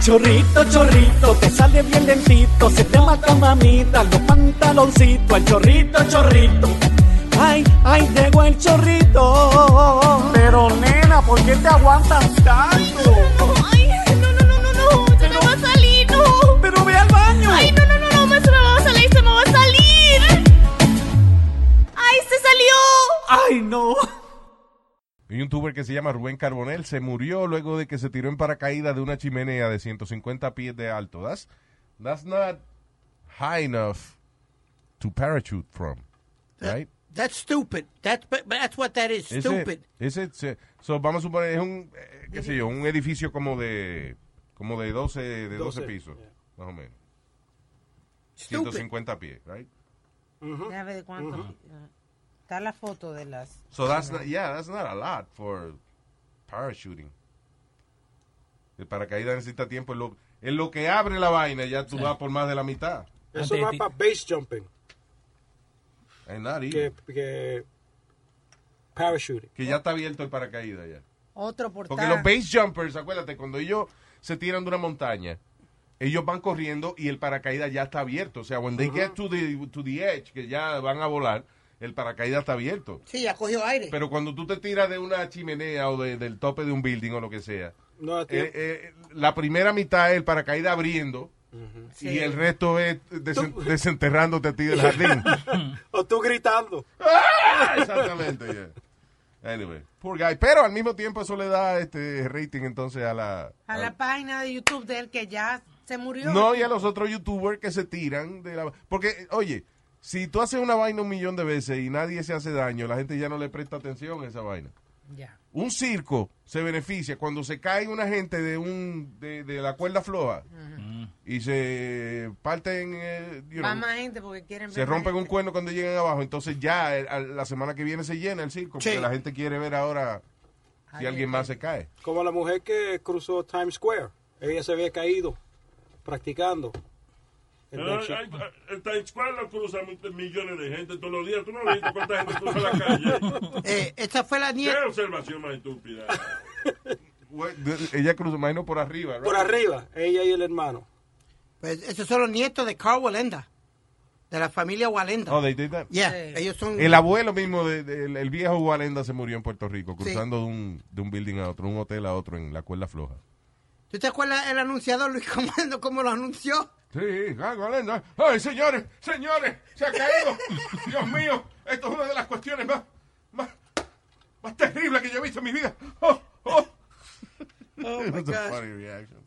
Chorrito, chorrito, te sale bien lentito. Se te marca mamita, los pantaloncitos. El chorrito, chorrito. Ay, ay, llegó el chorrito. Pero nena, ¿por qué te aguantas tanto? Ay, no, no, no, no, no, se me va a salir, no. Pero ve al baño. Ay, no, no, no, no, se me va a salir, se me va a salir. Ay, se salió. Ay, no. Un youtuber que se llama Rubén Carbonell se murió luego de que se tiró en paracaídas de una chimenea de 150 pies de alto. That's, that's not high enough to parachute from, right? That's stupid. That's, but that's what that is. Stupid. ese- se- so, vamos a suponer, es un, eh, qué sé yo, un edificio como de, como de 12, de 12, 12, pisos, más o menos. Stupid. 150 pies, right? Déjame ver de cuánto. Está la foto de las. So that's not, yeah, that's not a lot for parachuting. El paracaídas necesita tiempo. En lo, en lo que abre la vaina, ya tú vas por más de la mitad. Eso no es para base jumping. And not Que, even. que parachuting. Que ya está abierto el paracaídas ya. Otro portal. Porque los base jumpers, acuérdate, cuando ellos se tiran de una montaña, ellos van corriendo y el paracaídas ya está abierto. O sea, when they get to the, to the edge, que ya van a volar, el paracaídas está abierto. Sí, ya cogió aire. Pero cuando tú te tiras de una chimenea o de- del tope de un building o lo que sea, No, eh, eh, la primera mitad es el paracaídas abriendo y el resto es desen- desenterrándote a ti del jardín. o tú gritando. Ah, Exactamente, yeah. Anyway, poor guy. Pero al mismo tiempo eso le da este rating entonces a la... A la página de YouTube de él que ya se murió. No, y a los otros youtubers que se tiran de la... Porque, oye, si tú haces una vaina un millón de veces y nadie se hace daño, la gente ya no le presta atención a esa vaina. Ya. Un circo se beneficia cuando se cae una gente de un de, de la cuerda floja y se parten, eh, you Va know, más gente porque quieren se ver rompen más un cuerno cuando llegan abajo. Entonces ya eh, a- la semana que viene se llena el circo porque la gente quiere ver ahora si Ay, alguien más se cae. Como la mujer que cruzó Times Square. Ella se había caído practicando. Times Square lo cruzan millones de gente todos los días. ¿Tú no has visto cuánta gente cruza la calle? Eh, esta fue la nieta. ¿Qué observación más estúpida? Ella cruzó, imagino, por arriba. Por arriba, ella y el hermano. Pues esos son los nietos de Carl Walenda. De la familia Walenda. Oh, they did that? Yeah, ellos son... El abuelo mismo, de- de- el, el viejo Walenda se murió en Puerto Rico, cruzando de, un, de un building a otro, un hotel a otro en la cuerda floja. ¿Tú te acuerdas el anunciador, Luis, cómo, cómo lo anunció? Sí, Gago Alenda. Ay, señores, señores, se ha caído. Dios mío, esto es una de las cuestiones más, más, más terribles que yo he visto en mi vida. Oh, oh. Oh, my gosh. funny reaction.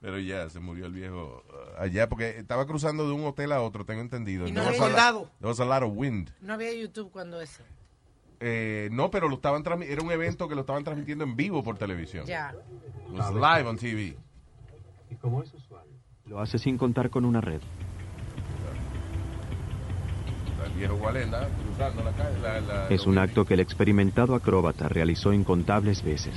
Pero ya, se murió el viejo uh, allá porque estaba cruzando de un hotel a otro, tengo entendido. Y no había soldado. There was a lot of wind. No había YouTube cuando eso. Eh, no, pero lo estaban era un evento que lo estaban transmitiendo en vivo por televisión. Ya. It was live on TV. Y como es usual, lo hace sin contar con una red. El viejo Walenda cruzando la calle. la- la- Es un acto que el experimentado acróbata realizó incontables veces.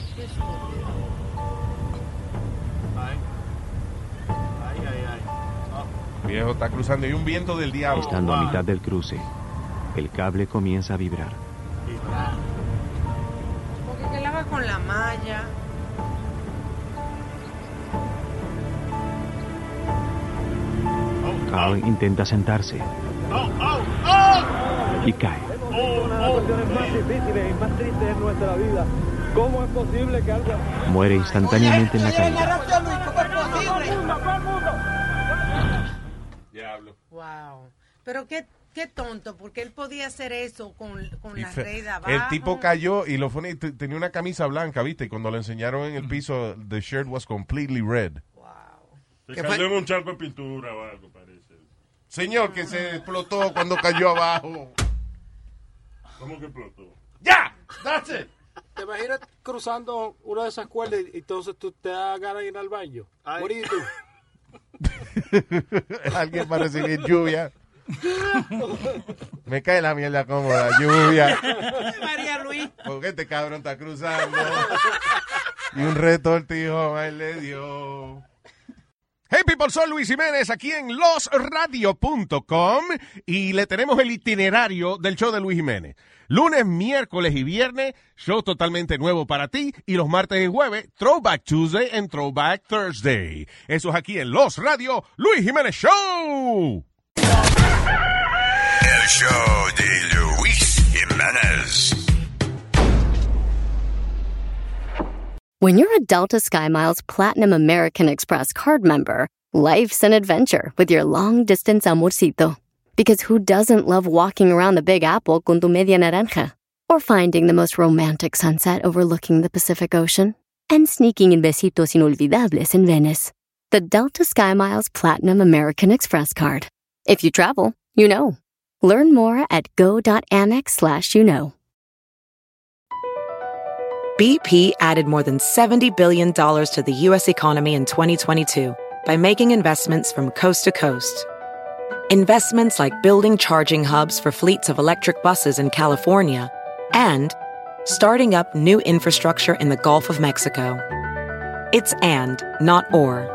el viejo está cruzando y un viento del diablo. Estando a mitad del cruce, el cable comienza a vibrar. Porque que la va con la malla. Carl intenta sentarse y cae. Una de las cuestiones más difíciles y más tristes en nuestra vida. ¿Cómo es posible que algo Muere instantáneamente en la caída. Diablo. Wow. Pero qué, qué tonto, porque él podía hacer eso con, con la red de abajo. el tipo cayó y lo t- tenía una camisa blanca, ¿viste? Y cuando lo enseñaron en el piso, the shirt was completely red. Se ¿Qué cayó fue? en un charco de pintura o algo, parece. Señor, que se explotó cuando cayó abajo. ¿Cómo que explotó? ¡Ya! ¡That's it! ¿Te imaginas cruzando una de esas cuerdas y entonces tú te das ganas de ir al baño? What do you do? Alguien para recibir lluvia. Me cae la mierda cómoda, lluvia. María Luis. Porque este cabrón está cruzando. Y un retortijo ahí le dio. Hey people, soy Luis Jiménez aquí en losradio.com y le tenemos el itinerario del show de Luis Jiménez. Lunes, miércoles y viernes, show totalmente nuevo para ti y los martes y jueves, Throwback Tuesday and Throwback Thursday. Eso es aquí en Los Radio, Luis Jiménez Show. El show de Luis Jiménez. When you're a Delta SkyMiles Platinum American Express card member, life's an adventure with your long distance amorcito. Because who doesn't love walking around the Big Apple con tu media naranja? Or finding the most romantic sunset overlooking the Pacific Ocean? And sneaking in besitos inolvidables in Venice. The Delta SkyMiles Platinum American Express card. If you travel, you know. Learn more at go.amex slash you know. BP added more than $70 billion to the U.S. economy in 2022 by making investments from coast to coast. Investments like building charging hubs for fleets of electric buses in California and starting up new infrastructure in the Gulf of Mexico. It's and, not or.